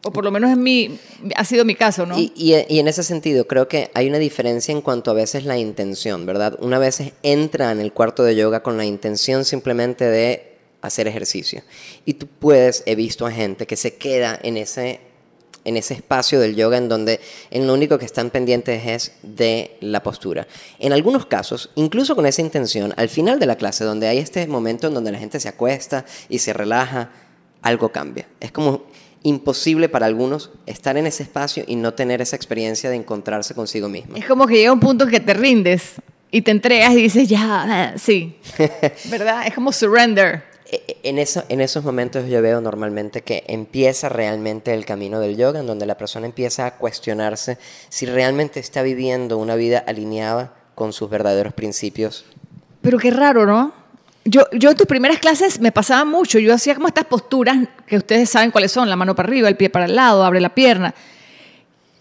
B: O por lo menos es mi, ha sido mi caso, ¿no?
C: Y, y- y en ese sentido, creo que hay una diferencia en cuanto a veces la intención, ¿verdad? Una vez entra en el cuarto de yoga con la intención simplemente de hacer ejercicio. Y tú puedes, he visto a gente que se queda en ese, en ese espacio del yoga en donde en lo único que están pendientes es de la postura. En algunos casos, incluso con esa intención, al final de la clase, donde hay este momento en donde la gente se acuesta y se relaja, algo cambia. Es como imposible para algunos estar en ese espacio y no tener esa experiencia de encontrarse consigo mismo.
B: Es como que llega un punto en que te rindes y te entregas y dices, ya, sí. ¿Verdad? Es como surrender.
C: En, eso, en esos momentos yo veo normalmente que empieza realmente el camino del yoga, en donde la persona empieza a cuestionarse si realmente está viviendo una vida alineada con sus verdaderos principios.
B: Pero qué raro, ¿no? Yo, yo en tus primeras clases me pasaba mucho. Yo hacía como estas posturas que ustedes saben cuáles son: la mano para arriba, el pie para el lado, abre la pierna.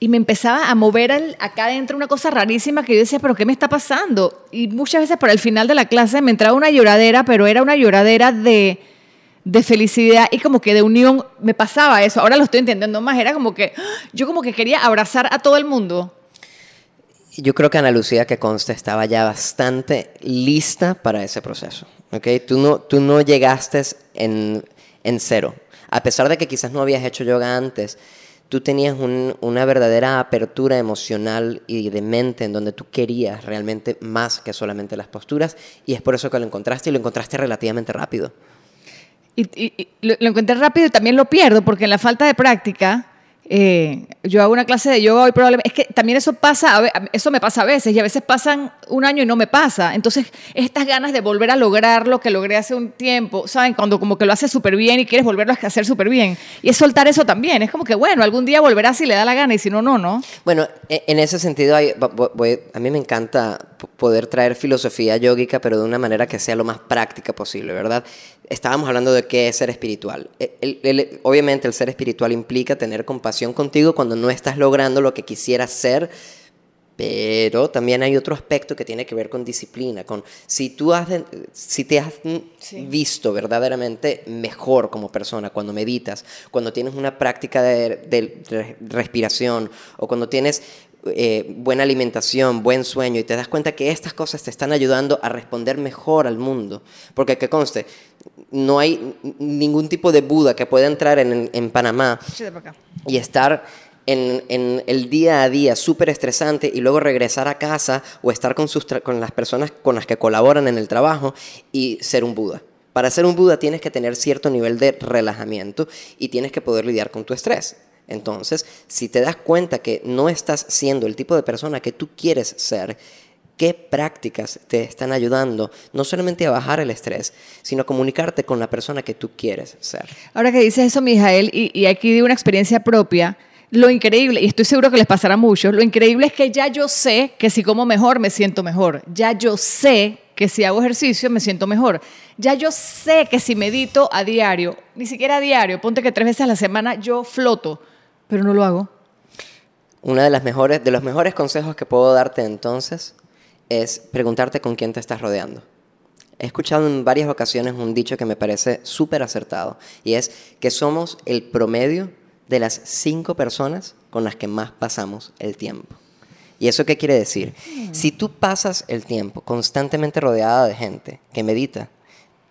B: Y me empezaba a mover acá adentro una cosa rarísima que yo decía, ¿pero qué me está pasando? Y muchas veces para el final de la clase me entraba una lloradera, pero era una lloradera de, de felicidad y como que de unión. Me pasaba eso. Ahora lo estoy entendiendo más. Era como que yo como que quería abrazar a todo el mundo.
C: Yo creo que Ana Lucía, que consta, estaba ya bastante lista para ese proceso. ¿ok? Tú, no, tú no llegaste en, en cero. A pesar de que quizás no habías hecho yoga antes, tú tenías un- una verdadera apertura emocional y de mente en donde tú querías realmente más que solamente las posturas y es por eso que lo encontraste y lo encontraste relativamente rápido.
B: Y lo, lo encontré rápido y también lo pierdo porque en la falta de práctica, eh, yo hago una clase de yoga hoy probablemente, es que también eso pasa, a eso me pasa a veces y a veces pasan un año y no me pasa. Entonces, estas ganas de volver a lograr lo que logré hace un tiempo, ¿saben? Cuando como que lo haces súper bien y quieres volverlo a hacer súper bien. Y es soltar eso también, es como que, bueno, algún día volverás si le da la gana y si no, no, ¿no?
C: Bueno, e- en ese sentido, a mí me encanta poder traer filosofía yógica, pero de una manera que sea lo más práctica posible, ¿verdad? Estábamos hablando de qué es ser espiritual. E- el- el- obviamente el ser espiritual implica tener compasión contigo cuando no estás logrando lo que quisieras ser, pero también hay otro aspecto que tiene que ver con disciplina, con si tú has, si te has visto verdaderamente mejor como persona cuando meditas, cuando tienes una práctica de, de re- respiración o cuando tienes eh, buena alimentación, buen sueño y te das cuenta que estas cosas te están ayudando a responder mejor al mundo. Porque que conste, no hay ningún tipo de Buda que pueda entrar en, en Panamá y estar en, en el día a día súper estresante y luego regresar a casa o estar con, sus tra- con las personas con las que colaboran en el trabajo y ser un Buda. Para ser un Buda tienes que tener cierto nivel de relajamiento y tienes que poder lidiar con tu estrés. Entonces, si te das cuenta que no estás siendo el tipo de persona que tú quieres ser, ¿qué prácticas te están ayudando no solamente a bajar el estrés, sino a comunicarte con la persona que tú quieres ser?
B: Ahora que dices eso, Mijael, y, y aquí digo una experiencia propia, lo increíble, y estoy seguro que les pasará a muchos, lo increíble es que ya yo sé que si como mejor me siento mejor. Ya yo sé que si hago ejercicio me siento mejor. Ya yo sé que si medito a diario, ni siquiera a diario, ponte que tres veces a la semana yo floto, pero no lo hago.
C: Una de las mejores, de los mejores consejos que puedo darte entonces es preguntarte con quién te estás rodeando. He escuchado en varias ocasiones un dicho que me parece súper acertado y es que somos el promedio de las cinco personas con las que más pasamos el tiempo. ¿Y eso qué quiere decir? Si tú pasas el tiempo constantemente rodeada de gente que medita,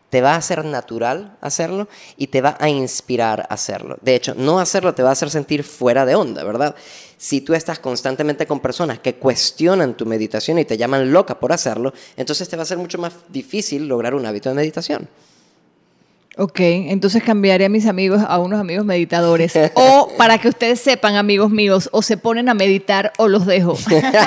C: te va a hacer natural hacerlo y te va a inspirar a hacerlo. De hecho, no hacerlo te va a hacer sentir fuera de onda, ¿verdad? Si tú estás constantemente con personas que cuestionan tu meditación y te llaman loca por hacerlo, entonces te va a ser mucho más difícil lograr un hábito de meditación.
B: Ok, entonces cambiaré a mis amigos a unos amigos meditadores. O para que ustedes sepan, amigos míos, o se ponen a meditar o los dejo.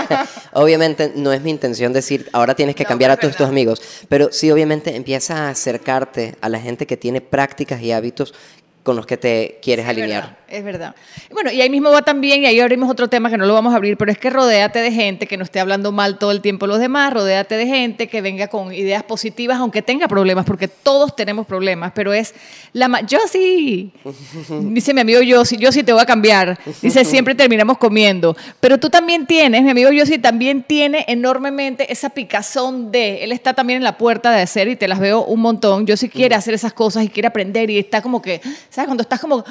C: obviamente no es mi intención decir, ahora tienes que
B: No,
C: cambiar a todos tus amigos, pero sí obviamente empieza a acercarte a la gente que tiene prácticas y hábitos con los que te quieres
B: Es
C: alinear.
B: verdad, Es verdad. Bueno, y ahí mismo va también, y ahí abrimos otro tema que no lo vamos a abrir, pero es que rodéate de gente que no esté hablando mal todo el tiempo los demás, rodéate de gente que venga con ideas positivas, aunque tenga problemas, porque todos tenemos problemas, pero es la... ma- Yo sí, dice mi amigo yo sí, yo sí te voy a cambiar, dice siempre terminamos comiendo, pero tú también tienes, mi amigo yo sí también tiene enormemente esa picazón de, él está también en la puerta de hacer y te las veo un montón, yo sí quiere hacer esas cosas y quiere aprender y está como que, ¿sabes? Cuando estás como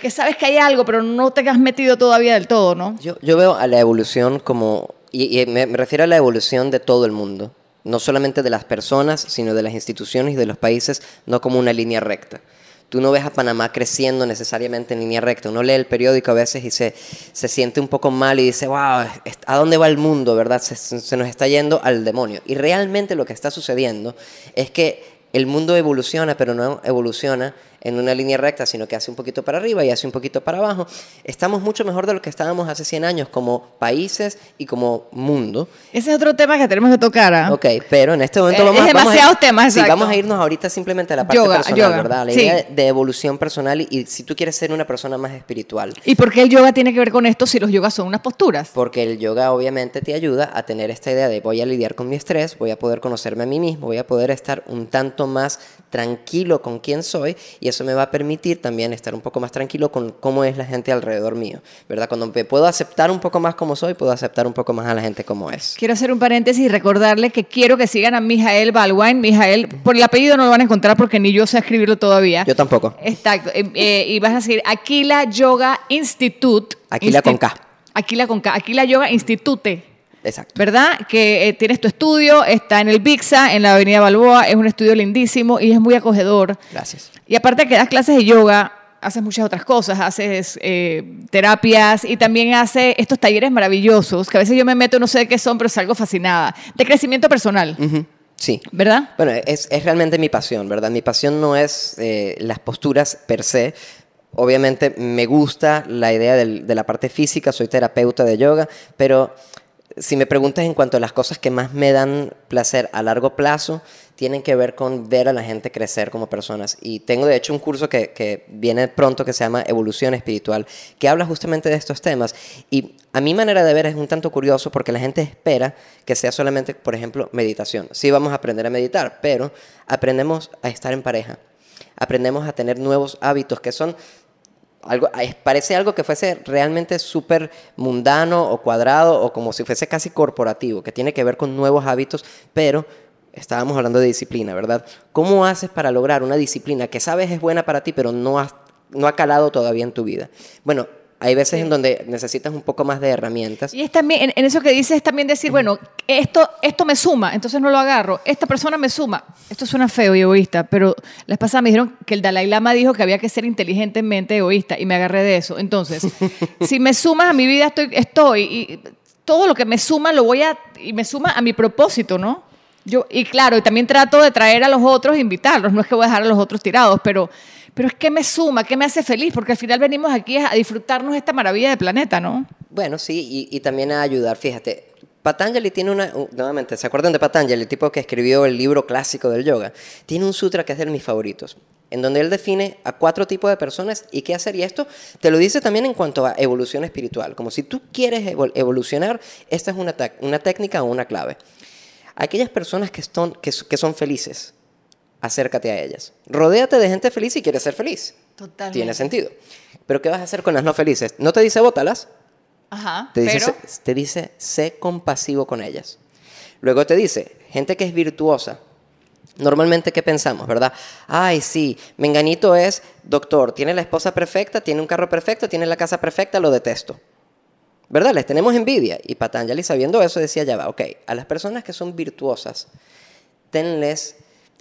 B: que sabes que hay algo, pero no te has metido todavía del todo, ¿no?
C: Yo, yo veo a la evolución como, y, y me, me refiero a la evolución de todo el mundo, no solamente de las personas, sino de las instituciones y de los países, no como una línea recta. Tú no ves a Panamá creciendo necesariamente en línea recta. Uno lee el periódico a veces y se, se siente un poco mal y dice, wow, ¿a dónde va el mundo? ¿Verdad? Se, se nos está yendo al demonio. Y realmente lo que está sucediendo es que el mundo evoluciona, pero no evoluciona en una línea recta, sino que hace un poquito para arriba y hace un poquito para abajo. Estamos mucho mejor de lo que estábamos hace 100 años como países y como mundo.
B: Ese es otro tema que tenemos que tocar. ¿ah?
C: Ok, pero en este momento
B: Eh,
C: vamos,
B: es
C: vamos
B: demasiados
C: a,
B: temas,
C: sí, vamos a irnos ahorita simplemente a la parte
B: Yoga,
C: personal,
B: yoga,
C: ¿verdad? La
B: sí.
C: idea de, de evolución personal y, y si tú quieres ser una persona más espiritual.
B: ¿Y por qué el yoga tiene que ver con esto si los yogas son unas posturas?
C: Porque el yoga obviamente te ayuda a tener esta idea de voy a lidiar con mi estrés, voy a poder conocerme a mí mismo, voy a poder estar un tanto más tranquilo con quién soy y eso me va a permitir también estar un poco más tranquilo con cómo es la gente alrededor mío, ¿verdad? Cuando me puedo aceptar un poco más como soy, puedo aceptar un poco más a la gente como es.
B: Quiero hacer un paréntesis y recordarle que quiero que sigan a Mijael Balwain. Mijael, por el apellido no lo van a encontrar porque ni yo sé escribirlo todavía.
C: Yo tampoco.
B: Exacto. Eh, eh, y vas a seguir Aquila Yoga Institute.
C: Aquila con K.
B: Aquila con K. Aquila Yoga Institute.
C: Exacto.
B: ¿Verdad? Que eh, tienes tu estudio, está en el Bixa, en la Avenida Balboa, es un estudio lindísimo y es muy acogedor.
C: Gracias.
B: Y aparte de que das clases de yoga, haces muchas otras cosas, haces eh, terapias y también hace estos talleres maravillosos, que a veces yo me meto, no sé de qué son, pero salgo fascinada, de crecimiento personal,
C: Sí.
B: ¿verdad?
C: Bueno, es, es realmente mi pasión, ¿verdad? Mi pasión no es eh, las posturas per se. Obviamente me gusta la idea del- de la parte física, soy terapeuta de yoga, pero si me preguntas en cuanto a las cosas que más me dan placer a largo plazo, tienen que ver con ver a la gente crecer como personas. Y tengo de hecho un curso que, viene pronto que se llama Evolución Espiritual, que habla justamente de estos temas. Y a mi manera de ver es un tanto curioso porque la gente espera que sea solamente, por ejemplo, meditación. Sí vamos a aprender a meditar, pero aprendemos a estar en pareja. Aprendemos a tener nuevos hábitos que son algo, parece algo que fuese realmente súper mundano o cuadrado o como si fuese casi corporativo, que tiene que ver con nuevos hábitos, pero estábamos hablando de disciplina, ¿verdad? ¿Cómo haces para lograr una disciplina que sabes es buena para ti, pero no, has- no ha calado todavía en tu vida? Bueno, hay veces en donde necesitas un poco más de herramientas.
B: Y es también, en, en eso que dices, es también decir, bueno, esto, esto me suma, entonces no lo agarro, esta persona me suma. Esto suena feo y egoísta, pero las pasadas me dijeron que el Dalai Lama dijo que había que ser inteligentemente egoísta y me agarré de eso. Entonces, si me sumas a mi vida, estoy, estoy y todo lo que me suma lo voy a, y me suma a mi propósito, ¿no? Yo, y claro, y también trato de traer a los otros e invitarlos, no es que voy a dejar a los otros tirados, pero, pero es que me suma, que me hace feliz, porque al final venimos aquí a disfrutarnos esta maravilla de planeta, ¿no?
C: Bueno, sí, y, también a ayudar, fíjate. Patanjali tiene una, nuevamente, ¿se acuerdan de Patanjali, el tipo que escribió el libro clásico del yoga? Tiene un sutra que es de mis favoritos, en donde él define a cuatro tipos de personas y qué hacer. Y esto te lo dice también en cuanto a evolución espiritual, como si tú quieres evol- evolucionar, esta es una, una técnica o una clave. Aquellas personas que, son que son felices, acércate a ellas. Rodéate de gente feliz si quieres ser feliz.
B: Totalmente.
C: Tiene sentido. Pero ¿qué vas a hacer con las no felices? ¿No te dice bótalas?
B: Ajá,
C: Te dice,
B: pero...
C: sé, te dice, sé compasivo con ellas. Luego te dice, gente que es virtuosa. Normalmente, ¿qué pensamos, verdad? Ay, sí, Menganito es doctor, tiene la esposa perfecta, tiene un carro perfecto, tiene la casa perfecta, lo detesto. ¿Verdad? Les tenemos envidia. Y Patanjali, sabiendo eso, decía, ya va, ok, a las personas que son virtuosas, tenles,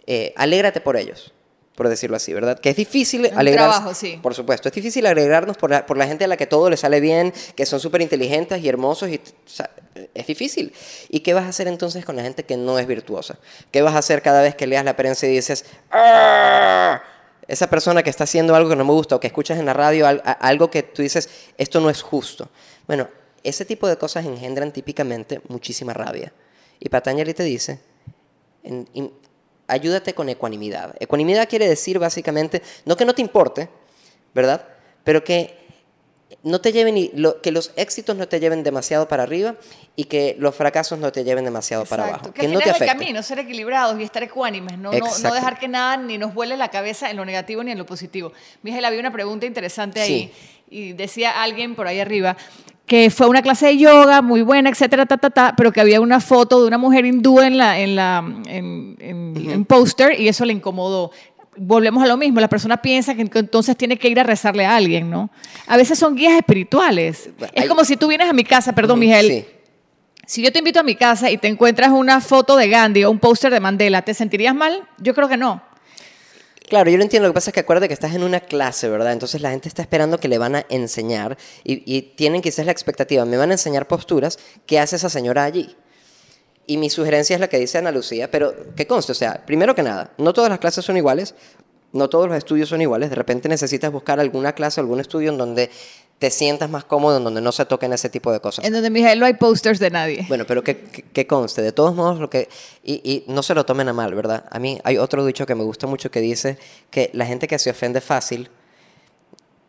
C: eh, alégrate por ellos, por decirlo así, ¿verdad? Que es difícil
B: trabajo, sí.
C: Por supuesto, es difícil alegrarnos por la, por la gente a la que todo le sale bien, que son súper inteligentes y hermosos, y, o sea, es difícil. ¿Y qué vas a hacer entonces con la gente que no es virtuosa? ¿Qué vas a hacer cada vez que leas la prensa y dices, "Ah"? esa persona que está haciendo algo que no me gusta o que escuchas en la radio algo que tú dices, esto no es justo? Bueno, ese tipo de cosas engendran típicamente muchísima rabia. Y Patanjali te dice, en- in- ayúdate con ecuanimidad. Ecuanimidad quiere decir básicamente, no que no te importe, ¿verdad? Pero que no te lleven y lo- que los éxitos no te lleven demasiado para arriba y que los fracasos no te lleven demasiado para abajo.
B: Que,
C: Que,
B: al
C: no te afecte.
B: camino, ser equilibrados y estar ecuánimes, no, no, no
C: Exacto.
B: dejar que nada ni nos vuele la cabeza en lo negativo ni en lo positivo. Miguel, había una pregunta interesante ahí y decía alguien por ahí arriba que fue una clase de yoga muy buena, etcétera, ta, ta, ta, pero que había una foto de una mujer hindú en la en la en, en- en póster y eso le incomodó. volvemos a lo mismo, la persona piensa que entonces tiene que ir a rezarle a alguien, ¿no? A veces son guías espirituales. Es
C: Hay-
B: como si tú vienes a mi casa, perdón, Miguel,
C: Sí.
B: si yo te invito a mi casa y te encuentras una foto de Gandhi o un póster de Mandela, ¿te sentirías mal? Yo creo que no.
C: Claro, yo lo entiendo. Lo que pasa es que acuérdate que estás en una clase, ¿verdad? Entonces la gente está esperando que le van a enseñar y, y tienen quizás la expectativa, me van a enseñar posturas, ¿qué hace esa señora allí? Y mi sugerencia es la que dice Ana Lucía, pero que conste, o sea, primero que nada, no todas las clases son iguales, no todos los estudios son iguales, de repente necesitas buscar alguna clase, algún estudio en donde te sientas más cómodo, en donde no se toquen ese tipo de cosas.
B: En donde Miguel no hay pósters de nadie.
C: Bueno, pero que, que- que conste, de todos modos, lo que. Y, y no se lo tomen a mal, ¿verdad? A mí hay otro dicho que me gusta mucho que dice que la gente que se ofende fácil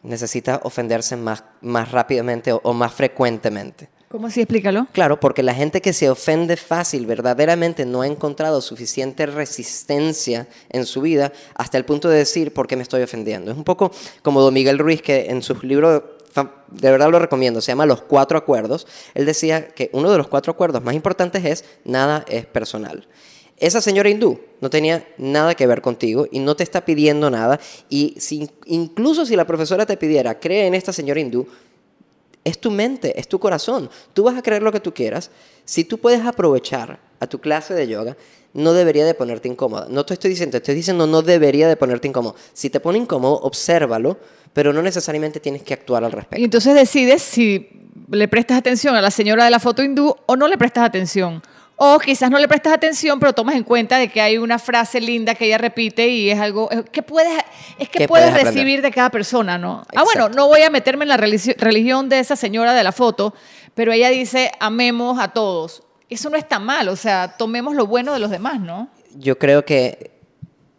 C: necesita ofenderse más, más rápidamente o, o más frecuentemente.
B: ¿Cómo así? Explícalo.
C: Claro, porque la gente que se ofende fácil verdaderamente no ha encontrado suficiente resistencia en su vida hasta el punto de decir por qué me estoy ofendiendo. Es un poco como Don Miguel Ruiz, que en sus libros, de verdad lo recomiendo, se llama Los Cuatro Acuerdos. Él decía que uno de los cuatro acuerdos más importantes es nada es personal. Esa señora hindú no tenía nada que ver contigo y no te está pidiendo nada. Y si, incluso si la profesora te pidiera, cree en esta señora hindú, es tu mente, es tu corazón. Tú vas a creer lo que tú quieras. Si tú puedes aprovechar a tu clase de yoga, no debería de ponerte incómoda. No te estoy diciendo, te estoy diciendo no debería de ponerte incómodo. Si te pone incómodo, obsérvalo, pero no necesariamente tienes que actuar al
B: Y
C: respecto.
B: entonces decides si le prestas atención a la señora de la foto hindú o no le prestas atención. O quizás no le prestas atención, pero tomas en cuenta de que hay una frase linda que ella repite y es algo que puedes es que puedes, recibir de cada persona, ¿no? Ah, bueno, no voy a meterme en la religi- religión de esa señora de la foto, pero ella dice amemos a todos. Eso no está mal, o sea, tomemos lo bueno de los demás, ¿no?
C: Yo creo que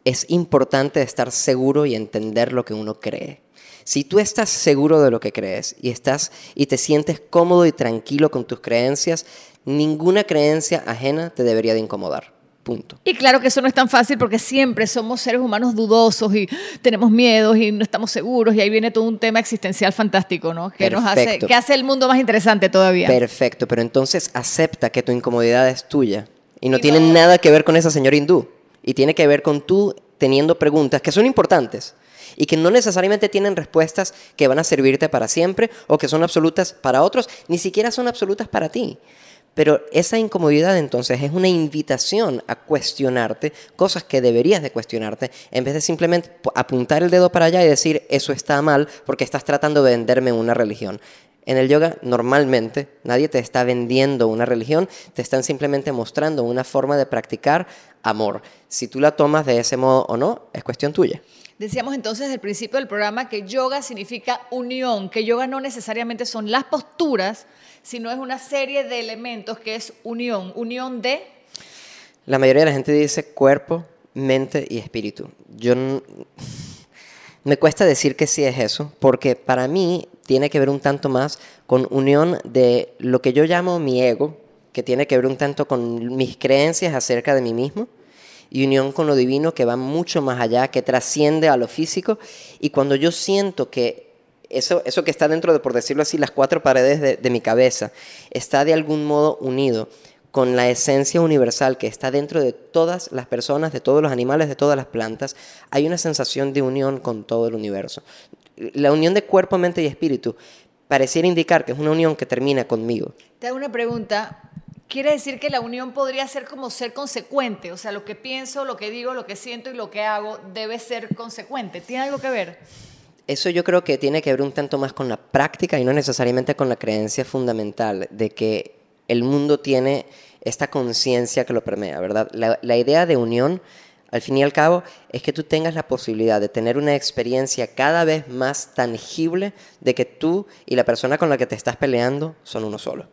C: es importante estar seguro y entender lo que uno cree. Si tú estás seguro de lo que crees y estás y te sientes cómodo y tranquilo con tus creencias, ninguna creencia ajena te debería de incomodar. Punto.
B: Y claro que eso no es tan fácil porque siempre somos seres humanos dudosos y tenemos miedos y no estamos seguros y ahí viene todo un tema existencial fantástico, ¿no? Que nos hace, que hace el mundo más interesante todavía.
C: Perfecto, pero entonces acepta que tu incomodidad es tuya y no
B: Y
C: tiene
B: no-
C: nada que ver con esa señora hindú y tiene que ver con tú teniendo preguntas que son importantes y que no necesariamente tienen respuestas que van a servirte para siempre o que son absolutas para otros, ni siquiera son absolutas para ti. Pero esa incomodidad entonces es una invitación a cuestionarte cosas que deberías de cuestionarte en vez de simplemente pu- apuntar el dedo para allá y decir eso está mal porque estás tratando de venderme una religión. En el yoga normalmente nadie te está vendiendo una religión, te están simplemente mostrando una forma de practicar amor. Si tú la tomas de ese modo o no, es cuestión tuya.
B: Decíamos entonces desde el principio del programa que yoga significa unión, que yoga no necesariamente son las posturas, sino es una serie de elementos que es unión, unión de...
C: La mayoría de la gente dice cuerpo, mente y espíritu. Yo me cuesta decir que sí es eso, porque para mí tiene que ver un tanto más con unión de lo que yo llamo mi ego, que tiene que ver un tanto con mis creencias acerca de mí mismo, y unión con lo divino que va mucho más allá, que trasciende a lo físico, y cuando yo siento que eso, eso que está dentro de, por decirlo así, las cuatro paredes de, de mi cabeza, está de algún modo unido con la esencia universal que está dentro de todas las personas, de todos los animales, de todas las plantas, hay una sensación de unión con todo el universo. La unión de cuerpo, mente y espíritu pareciera indicar que es una unión que termina conmigo.
B: Te hago una pregunta. Quiere decir que la unión podría ser como ser consecuente, o sea, lo que pienso, lo que digo, lo que siento y lo que hago debe ser consecuente. ¿Tiene algo que ver?
C: Eso yo creo que tiene que ver un tanto más con la práctica y no necesariamente con la creencia fundamental de que el mundo tiene esta conciencia que lo permea, ¿verdad? La, la idea de unión, al fin y al cabo, es que tú tengas la posibilidad de tener una experiencia cada vez más tangible de que tú y la persona con la que te estás peleando son uno solo.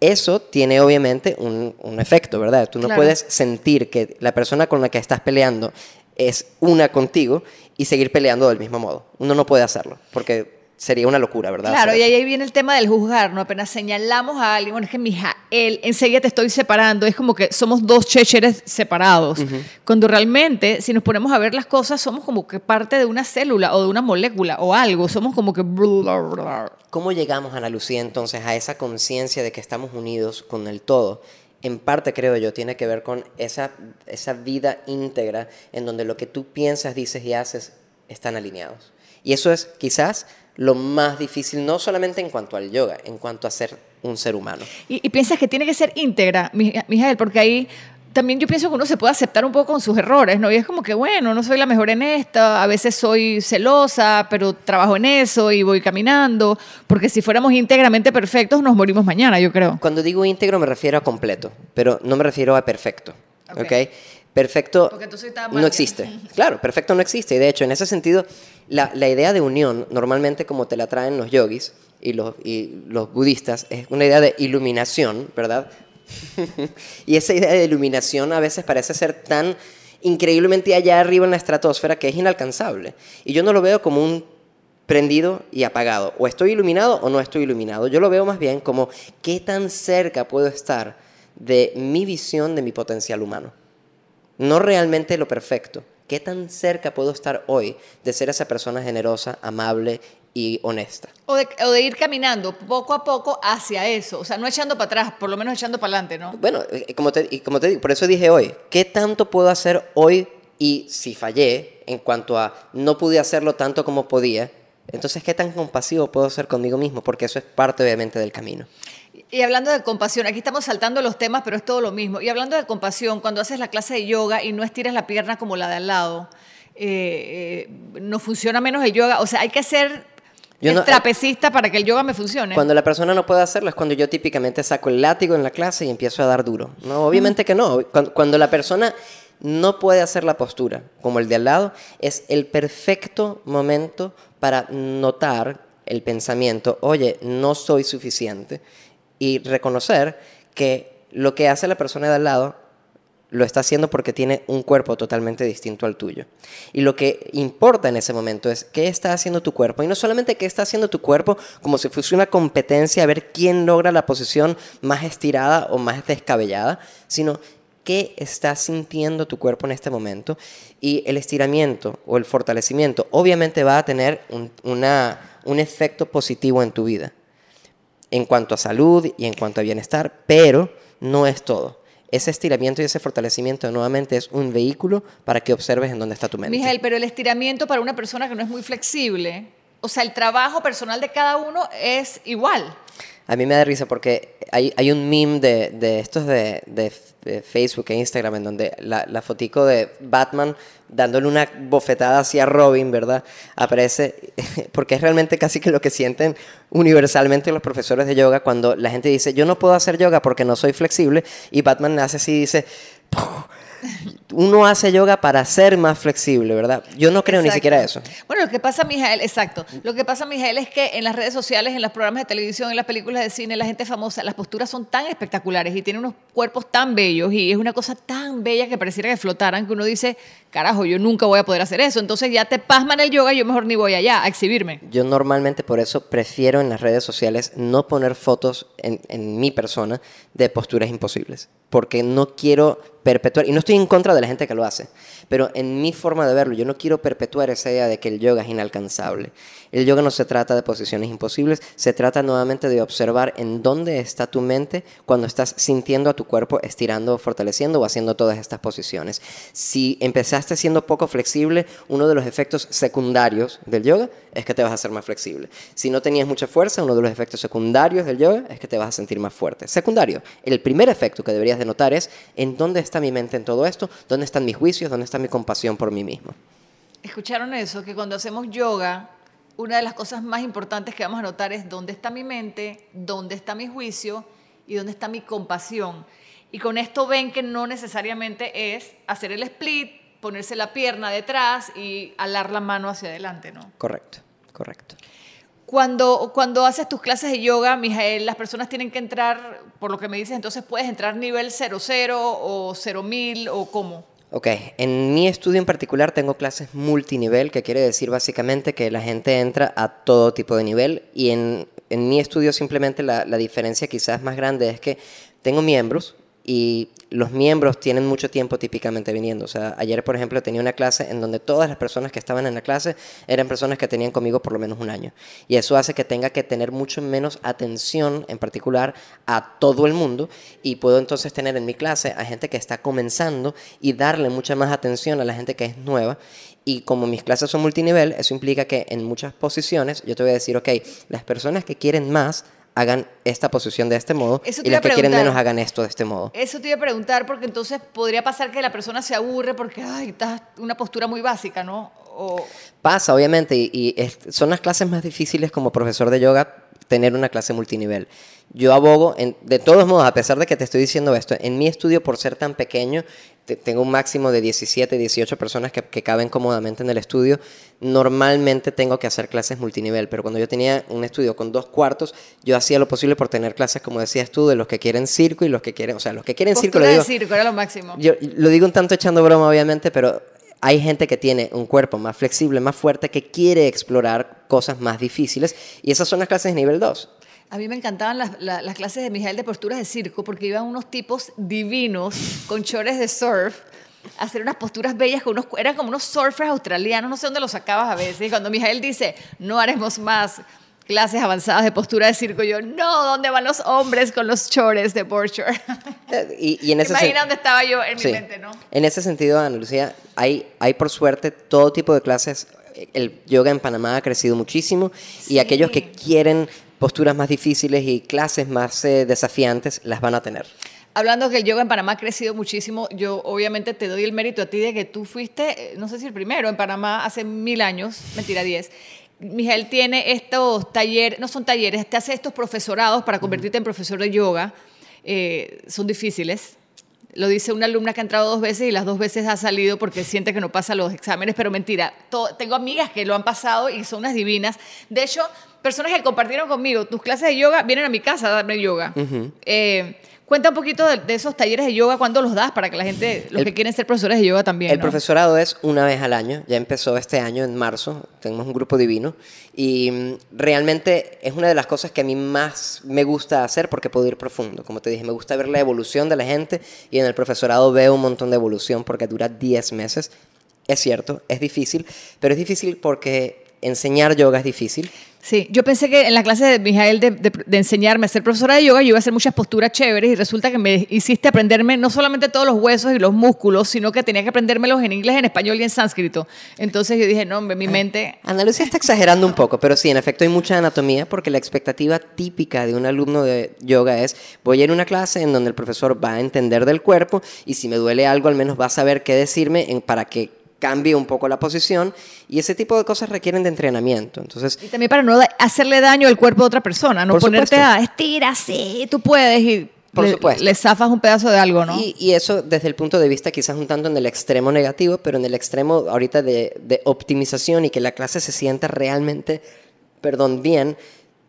C: Eso tiene obviamente un, un efecto, ¿verdad? Tú no
B: Claro.
C: puedes sentir que la persona con la que estás peleando es una contigo y seguir peleando del mismo modo. Uno no puede hacerlo, porque sería una locura, ¿verdad?
B: Claro, y ahí viene el tema del juzgar, ¿no? Apenas señalamos a alguien, bueno, es que mija, él, enseguida te estoy separando, es como que somos dos checheres separados. Cuando realmente, si nos ponemos a ver las cosas, somos como que parte de una célula o de una molécula o algo, somos como que...
C: ¿Cómo llegamos, Ana Lucía, entonces a esa conciencia de que estamos unidos con el todo en parte creo yo, tiene que ver con esa, esa vida íntegra en donde lo que tú piensas, dices y haces están alineados. Y eso es quizás lo más difícil, no solamente en cuanto al yoga, en cuanto a ser un ser humano.
B: Y, piensas que tiene que ser íntegra, Miguel, porque ahí también yo pienso que uno se puede aceptar un poco con sus errores, ¿no? Y es como que, bueno, no soy la mejor en esta, a veces soy celosa, pero trabajo en eso y voy caminando, porque si fuéramos íntegramente perfectos nos morimos mañana, yo creo.
C: Cuando digo íntegro me refiero a completo, pero no me refiero a perfecto, ¿ok? Perfecto no existe. Claro, perfecto no existe. Y de hecho, en ese sentido, la, la idea de unión, normalmente como te la traen los yogis y los, y los budistas, es una idea de iluminación, ¿verdad? y esa idea de iluminación a veces parece ser tan increíblemente allá arriba en la estratosfera que es inalcanzable. Y yo no lo veo como un prendido y apagado. O estoy iluminado o no estoy iluminado. Yo lo veo más bien como qué tan cerca puedo estar de mi visión de mi potencial humano. No realmente lo perfecto. ¿Qué tan cerca puedo estar hoy de ser esa persona generosa, amable y honesta.
B: O de, ir caminando poco a poco hacia eso, o sea, no echando para atrás, por lo menos echando para adelante, ¿no?
C: Bueno, eh, como te, como te digo, por eso dije hoy, ¿qué tanto puedo hacer hoy y si fallé en cuanto a no pude hacerlo tanto como podía? Entonces, ¿qué tan compasivo puedo ser conmigo mismo? Porque eso es parte obviamente del camino.
B: Y hablando de compasión, aquí estamos saltando los temas, pero es todo lo mismo. Y hablando de compasión, cuando haces la clase de yoga y no estiras la pierna como la de al lado, eh, eh, no funciona menos el yoga. O sea, hay que ser yo trapecista para que el yoga me funcione.
C: Cuando la persona no puede hacerlo es cuando yo típicamente saco el látigo en la clase y empiezo a dar duro. No, obviamente que no. Cuando, la persona no puede hacer la postura, como el de al lado, es el perfecto momento para notar el pensamiento, oye, no soy suficiente, y reconocer que lo que hace la persona de al lado lo está haciendo porque tiene un cuerpo totalmente distinto al tuyo. Y lo que importa en ese momento es qué está haciendo tu cuerpo. Y no solamente qué está haciendo tu cuerpo como si fuese una competencia a ver quién logra la posición más estirada o más descabellada, sino qué está sintiendo tu cuerpo en este momento. Y el estiramiento o el fortalecimiento obviamente va a tener un, un efecto positivo en tu vida en cuanto a salud y en cuanto a bienestar, pero no es todo ese estiramiento y ese fortalecimiento nuevamente es un vehículo para que observes en dónde está tu mente.
B: Miguel, pero el estiramiento para una persona que no es muy flexible, o sea, el trabajo personal de cada uno es igual.
C: A mí me da risa porque hay, hay un meme de, de estos de, de, Facebook e Instagram en donde la, la fotico de Batman dándole una bofetada hacia Robin, ¿verdad? Aparece, porque es realmente casi que lo que sienten universalmente los profesores de yoga cuando la gente dice, yo no puedo hacer yoga porque no soy flexible, y Batman nace así y dice, uno hace yoga para ser más flexible, ¿verdad? Yo no creo ni siquiera eso.
B: Bueno, lo que pasa, Mijael, exacto. Lo que pasa, Mijael, es que en las redes sociales, en los programas de televisión, en las películas de cine, la gente famosa, las posturas son tan espectaculares y tienen unos cuerpos tan bellos y es una cosa tan bella que pareciera que flotaran que uno dice, carajo, yo nunca voy a poder hacer eso. Entonces ya te pasman el yoga y yo mejor ni voy allá a exhibirme.
C: Yo normalmente por eso prefiero en las redes sociales no poner fotos en, en mi persona de posturas imposibles, porque no quiero perpetuar, y no estoy en contra de la gente que lo hace, pero en mi forma de verlo, yo no quiero perpetuar esa idea de que el yoga es inalcanzable. El yoga no se trata de posiciones imposibles, se trata nuevamente de observar en dónde está tu mente cuando estás sintiendo a tu cuerpo estirando, fortaleciendo o haciendo todas estas posiciones. Si empezaste siendo poco flexible, uno de los efectos secundarios del yoga es que te vas a hacer más flexible. Si no tenías mucha fuerza, uno de los efectos secundarios del yoga es que te vas a sentir más fuerte. Secundario, el primer efecto que deberías de notar es en dónde está mi mente en todo esto, dónde están mis juicios, dónde está mi compasión por mí mismo.
B: ¿Escucharon eso? Que cuando hacemos yoga, una de las cosas más importantes que vamos a notar es dónde está mi mente, dónde está mi juicio y dónde está mi compasión. Y con esto ven que no necesariamente es hacer el split, ponerse la pierna detrás y alar la mano hacia adelante, ¿no?
C: Correcto, correcto.
B: Cuando, cuando haces tus clases de yoga, Mijael, las personas tienen que entrar, por lo que me dices, entonces puedes entrar nivel 00 o 0000 o cómo.
C: Ok, en mi estudio en particular tengo clases multinivel, que quiere decir básicamente que la gente entra a todo tipo de nivel y en, en mi estudio simplemente la, la diferencia quizás más grande es que tengo miembros y los miembros tienen mucho tiempo típicamente viniendo. O sea, ayer, por ejemplo, tenía una clase en donde todas las personas que estaban en la clase eran personas que tenían conmigo por lo menos un año. Y eso hace que tenga que tener mucho menos atención, en particular, a todo el mundo. Y puedo entonces tener en mi clase a gente que está comenzando y darle mucha más atención a la gente que es nueva. Y como mis clases son multinivel, eso implica que en muchas posiciones yo te voy a decir, ok, las personas que quieren más hagan esta posición de este modo y las que quieren menos hagan esto de este modo.
B: Eso te iba a preguntar porque entonces podría pasar que la persona se aburre porque ay, está una postura muy básica, ¿no? O...
C: Pasa, obviamente, y, son las clases más difíciles como profesor de yoga tener una clase multinivel. Yo abogo, en, de todos modos, a pesar de que te estoy diciendo esto, en mi estudio, por ser tan pequeño, tengo un máximo de 17, 18 personas que, que, caben cómodamente en el estudio. Normalmente tengo que hacer clases multinivel, pero cuando yo tenía un estudio con dos cuartos, yo hacía lo posible por tener clases, como decías tú, de los que quieren circo y los que quieren, o sea, los que quieren circo. Lo
B: digo, circo era lo máximo.
C: Yo lo digo un tanto echando broma, obviamente, pero hay gente que tiene un cuerpo más flexible, más fuerte, que quiere explorar cosas más difíciles, y esas son las clases de nivel 2.
B: A mí me encantaban las, las, clases de Miguel de posturas de circo porque iban unos tipos divinos con chores de surf a hacer unas posturas bellas con unos eran como unos surfers australianos, no sé dónde los sacabas a veces. Y cuando Miguel dice, "No haremos más clases avanzadas de postura de circo", yo, "No, ¿dónde van los hombres con los chores de board
C: Y, y en ese
B: Imagina dónde estaba yo en mi mente, ¿no?
C: En ese sentido, Ana Lucía, hay, hay por suerte todo tipo de clases el yoga en Panamá ha crecido muchísimo y aquellos que quieren posturas más difíciles y clases más eh, desafiantes las van a tener.
B: Hablando que el yoga en Panamá ha crecido muchísimo, yo obviamente te doy el mérito a ti de que tú fuiste, eh, no sé si el primero en Panamá hace mil años, mentira, diez. Miguel tiene estos talleres, no son talleres, te hace estos profesorados para convertirte en profesor de yoga. Eh, son difíciles, lo dice una alumna que ha entrado dos veces y las dos veces ha salido porque siente que no pasa los exámenes, pero mentira. tengo amigas que lo han pasado y son unas divinas. De hecho, personas que compartieron conmigo tus clases de yoga vienen a mi casa a darme yoga. Cuenta un poquito de, esos talleres de yoga, ¿cuándo los das para que la gente, los que quieren ser profesores de yoga también?
C: El profesorado es una vez al año, ya empezó este año en marzo, tenemos un grupo divino y mm, realmente es una de las cosas que a mí más me gusta hacer porque puedo ir profundo. Como te dije, me gusta ver la evolución de la gente y en el profesorado veo un montón de evolución porque dura 10 meses. Es cierto, es difícil, pero es difícil porque enseñar yoga es difícil.
B: Sí, yo pensé que en la clase de Mijael de, enseñarme a ser profesora de yoga, yo iba a hacer muchas posturas chéveres y resulta que me hiciste aprenderme no solamente todos los huesos y los músculos, sino que tenía que aprendérmelos en inglés, en español y en sánscrito. Entonces yo dije, no, hombre, mi mente...
C: Ana Lucía está exagerando un poco, pero sí, en efecto hay mucha anatomía porque la expectativa típica de un alumno de yoga es, voy a ir a una clase en donde el profesor va a entender del cuerpo y si me duele algo al menos va a saber qué decirme en, para que cambie un poco la posición y ese tipo de cosas requieren de entrenamiento. Entonces,
B: y también para no hacerle daño al cuerpo de otra persona, no ponerte a estira, sí, tú puedes y
C: por
B: le,
C: supuesto.
B: le zafas un pedazo de algo, ¿no?
C: Y, eso desde el punto de vista quizás un tanto en el extremo negativo, pero en el extremo ahorita de, de optimización y que la clase se sienta realmente, perdón, bien,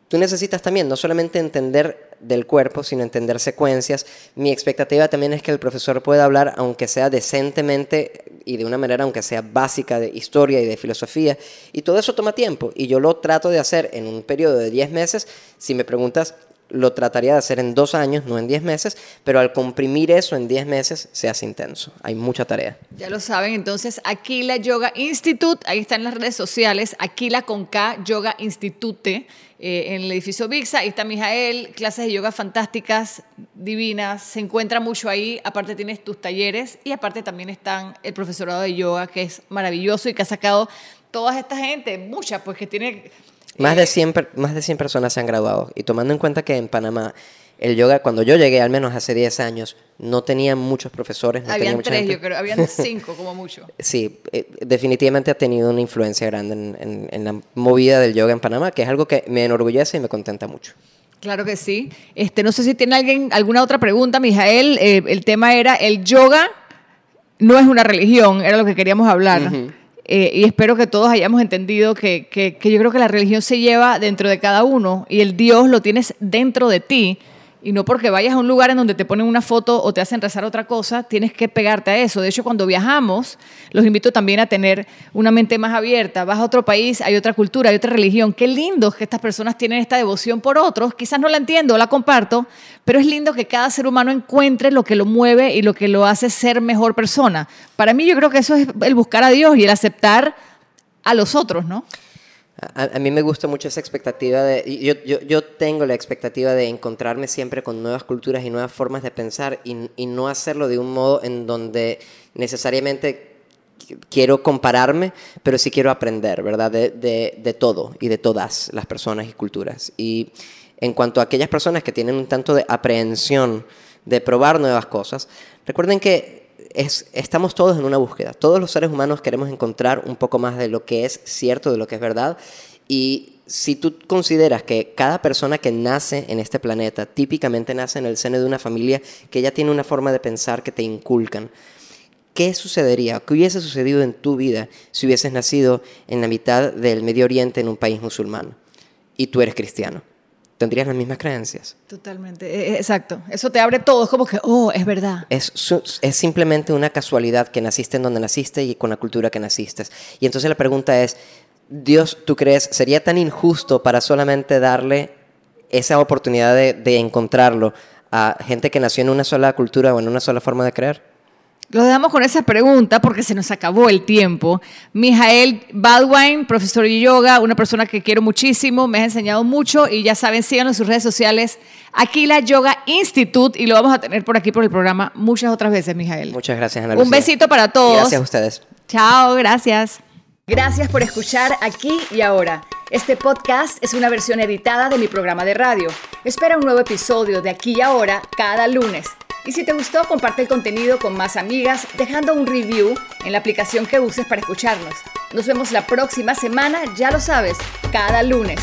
C: tú necesitas también no solamente entender del cuerpo, sino entender secuencias. Mi expectativa también es que el profesor pueda hablar, aunque sea decentemente y de una manera, aunque sea básica, de historia y de filosofía. Y todo eso toma tiempo. Y yo lo trato de hacer en un periodo de 10 meses. Si me preguntas, lo trataría de hacer en dos años, no en 10 meses, pero al comprimir eso en 10 meses se hace intenso. Hay mucha tarea.
B: Ya lo saben, entonces Aquila Yoga Institute, ahí están las redes sociales, Aquila con K, Yoga Institute, eh, en el edificio VIXA, ahí está Mijael, clases de yoga fantásticas, divinas, se encuentra mucho ahí, aparte tienes tus talleres y aparte también están el profesorado de yoga, que es maravilloso y que ha sacado toda esta gente, muchas, pues que tiene
C: más de, 100, más de 100 personas se han graduado. Y tomando en cuenta que en Panamá el yoga, cuando yo llegué, al menos hace 10 años, no tenía muchos profesores. No
B: habían
C: tres,
B: yo creo, habían cinco como mucho.
C: Sí, eh, definitivamente ha tenido una influencia grande en, en, la movida del yoga en Panamá, que es algo que me enorgullece y me contenta mucho.
B: Claro que sí. Este, no sé si tiene alguien alguna otra pregunta, Mijael. Eh, el tema era, el yoga no es una religión, era lo que queríamos hablar. Eh, y espero que todos hayamos entendido que, que, yo creo que la religión se lleva dentro de cada uno y el Dios lo tienes dentro de ti y no porque vayas a un lugar en donde te ponen una foto o te hacen rezar otra cosa, tienes que pegarte a eso. De hecho, cuando viajamos, los invito también a tener una mente más abierta. Vas a otro país, hay otra cultura, hay otra religión. Qué lindo que estas personas tienen esta devoción por otros. Quizás no la entiendo, la comparto, pero es lindo que cada ser humano encuentre lo que lo mueve y lo que lo hace ser mejor persona. Para mí yo creo que eso es el buscar a Dios y el aceptar a los otros, ¿no?
C: A, mí me gusta mucho esa expectativa de... Yo, yo, yo, tengo la expectativa de encontrarme siempre con nuevas culturas y nuevas formas de pensar y, y no hacerlo de un modo en donde necesariamente quiero compararme, pero sí quiero aprender, ¿verdad? De, de, de, todo y de todas las personas y culturas. Y en cuanto a aquellas personas que tienen un tanto de aprehensión de probar nuevas cosas, recuerden que estamos todos en una búsqueda. Todos los seres humanos queremos encontrar un poco más de lo que es cierto, de lo que es verdad. Y si tú consideras que cada persona que nace en este planeta típicamente nace en el seno de una familia que ya tiene una forma de pensar que te inculcan, ¿qué sucedería? ¿Qué hubiese sucedido en tu vida si hubieses nacido en la mitad del Medio Oriente en un país musulmán y tú eres cristiano? Tendrías las mismas creencias.
B: Totalmente, e, e, exacto. Eso te abre todo, es como que, oh, es verdad.
C: Es, es simplemente una casualidad que naciste en donde naciste y con la cultura que naciste. Y entonces la pregunta es, Dios, ¿tú crees sería tan injusto para solamente darle esa oportunidad de, de encontrarlo a gente que nació en una sola cultura o en una sola forma de creer?
B: Lo dejamos con esa pregunta porque se nos acabó el tiempo. Mijael Baldwin, profesor de yoga, una persona que quiero muchísimo, me ha enseñado mucho y ya saben, síganos en sus redes sociales, Aquila Yoga Institute y lo vamos a tener por aquí por el programa muchas otras veces, Mijael.
C: Muchas gracias, Ana
B: Un besito para todos.
C: Gracias a ustedes.
B: Chao, gracias.
A: Gracias por escuchar aquí y ahora. Este podcast es una versión editada de mi programa de radio. Espera un nuevo episodio de aquí y ahora cada lunes. Y si te gustó, comparte el contenido con más amigas dejando un review en la aplicación que uses para escucharnos. Nos vemos la próxima semana, ya lo sabes, cada lunes.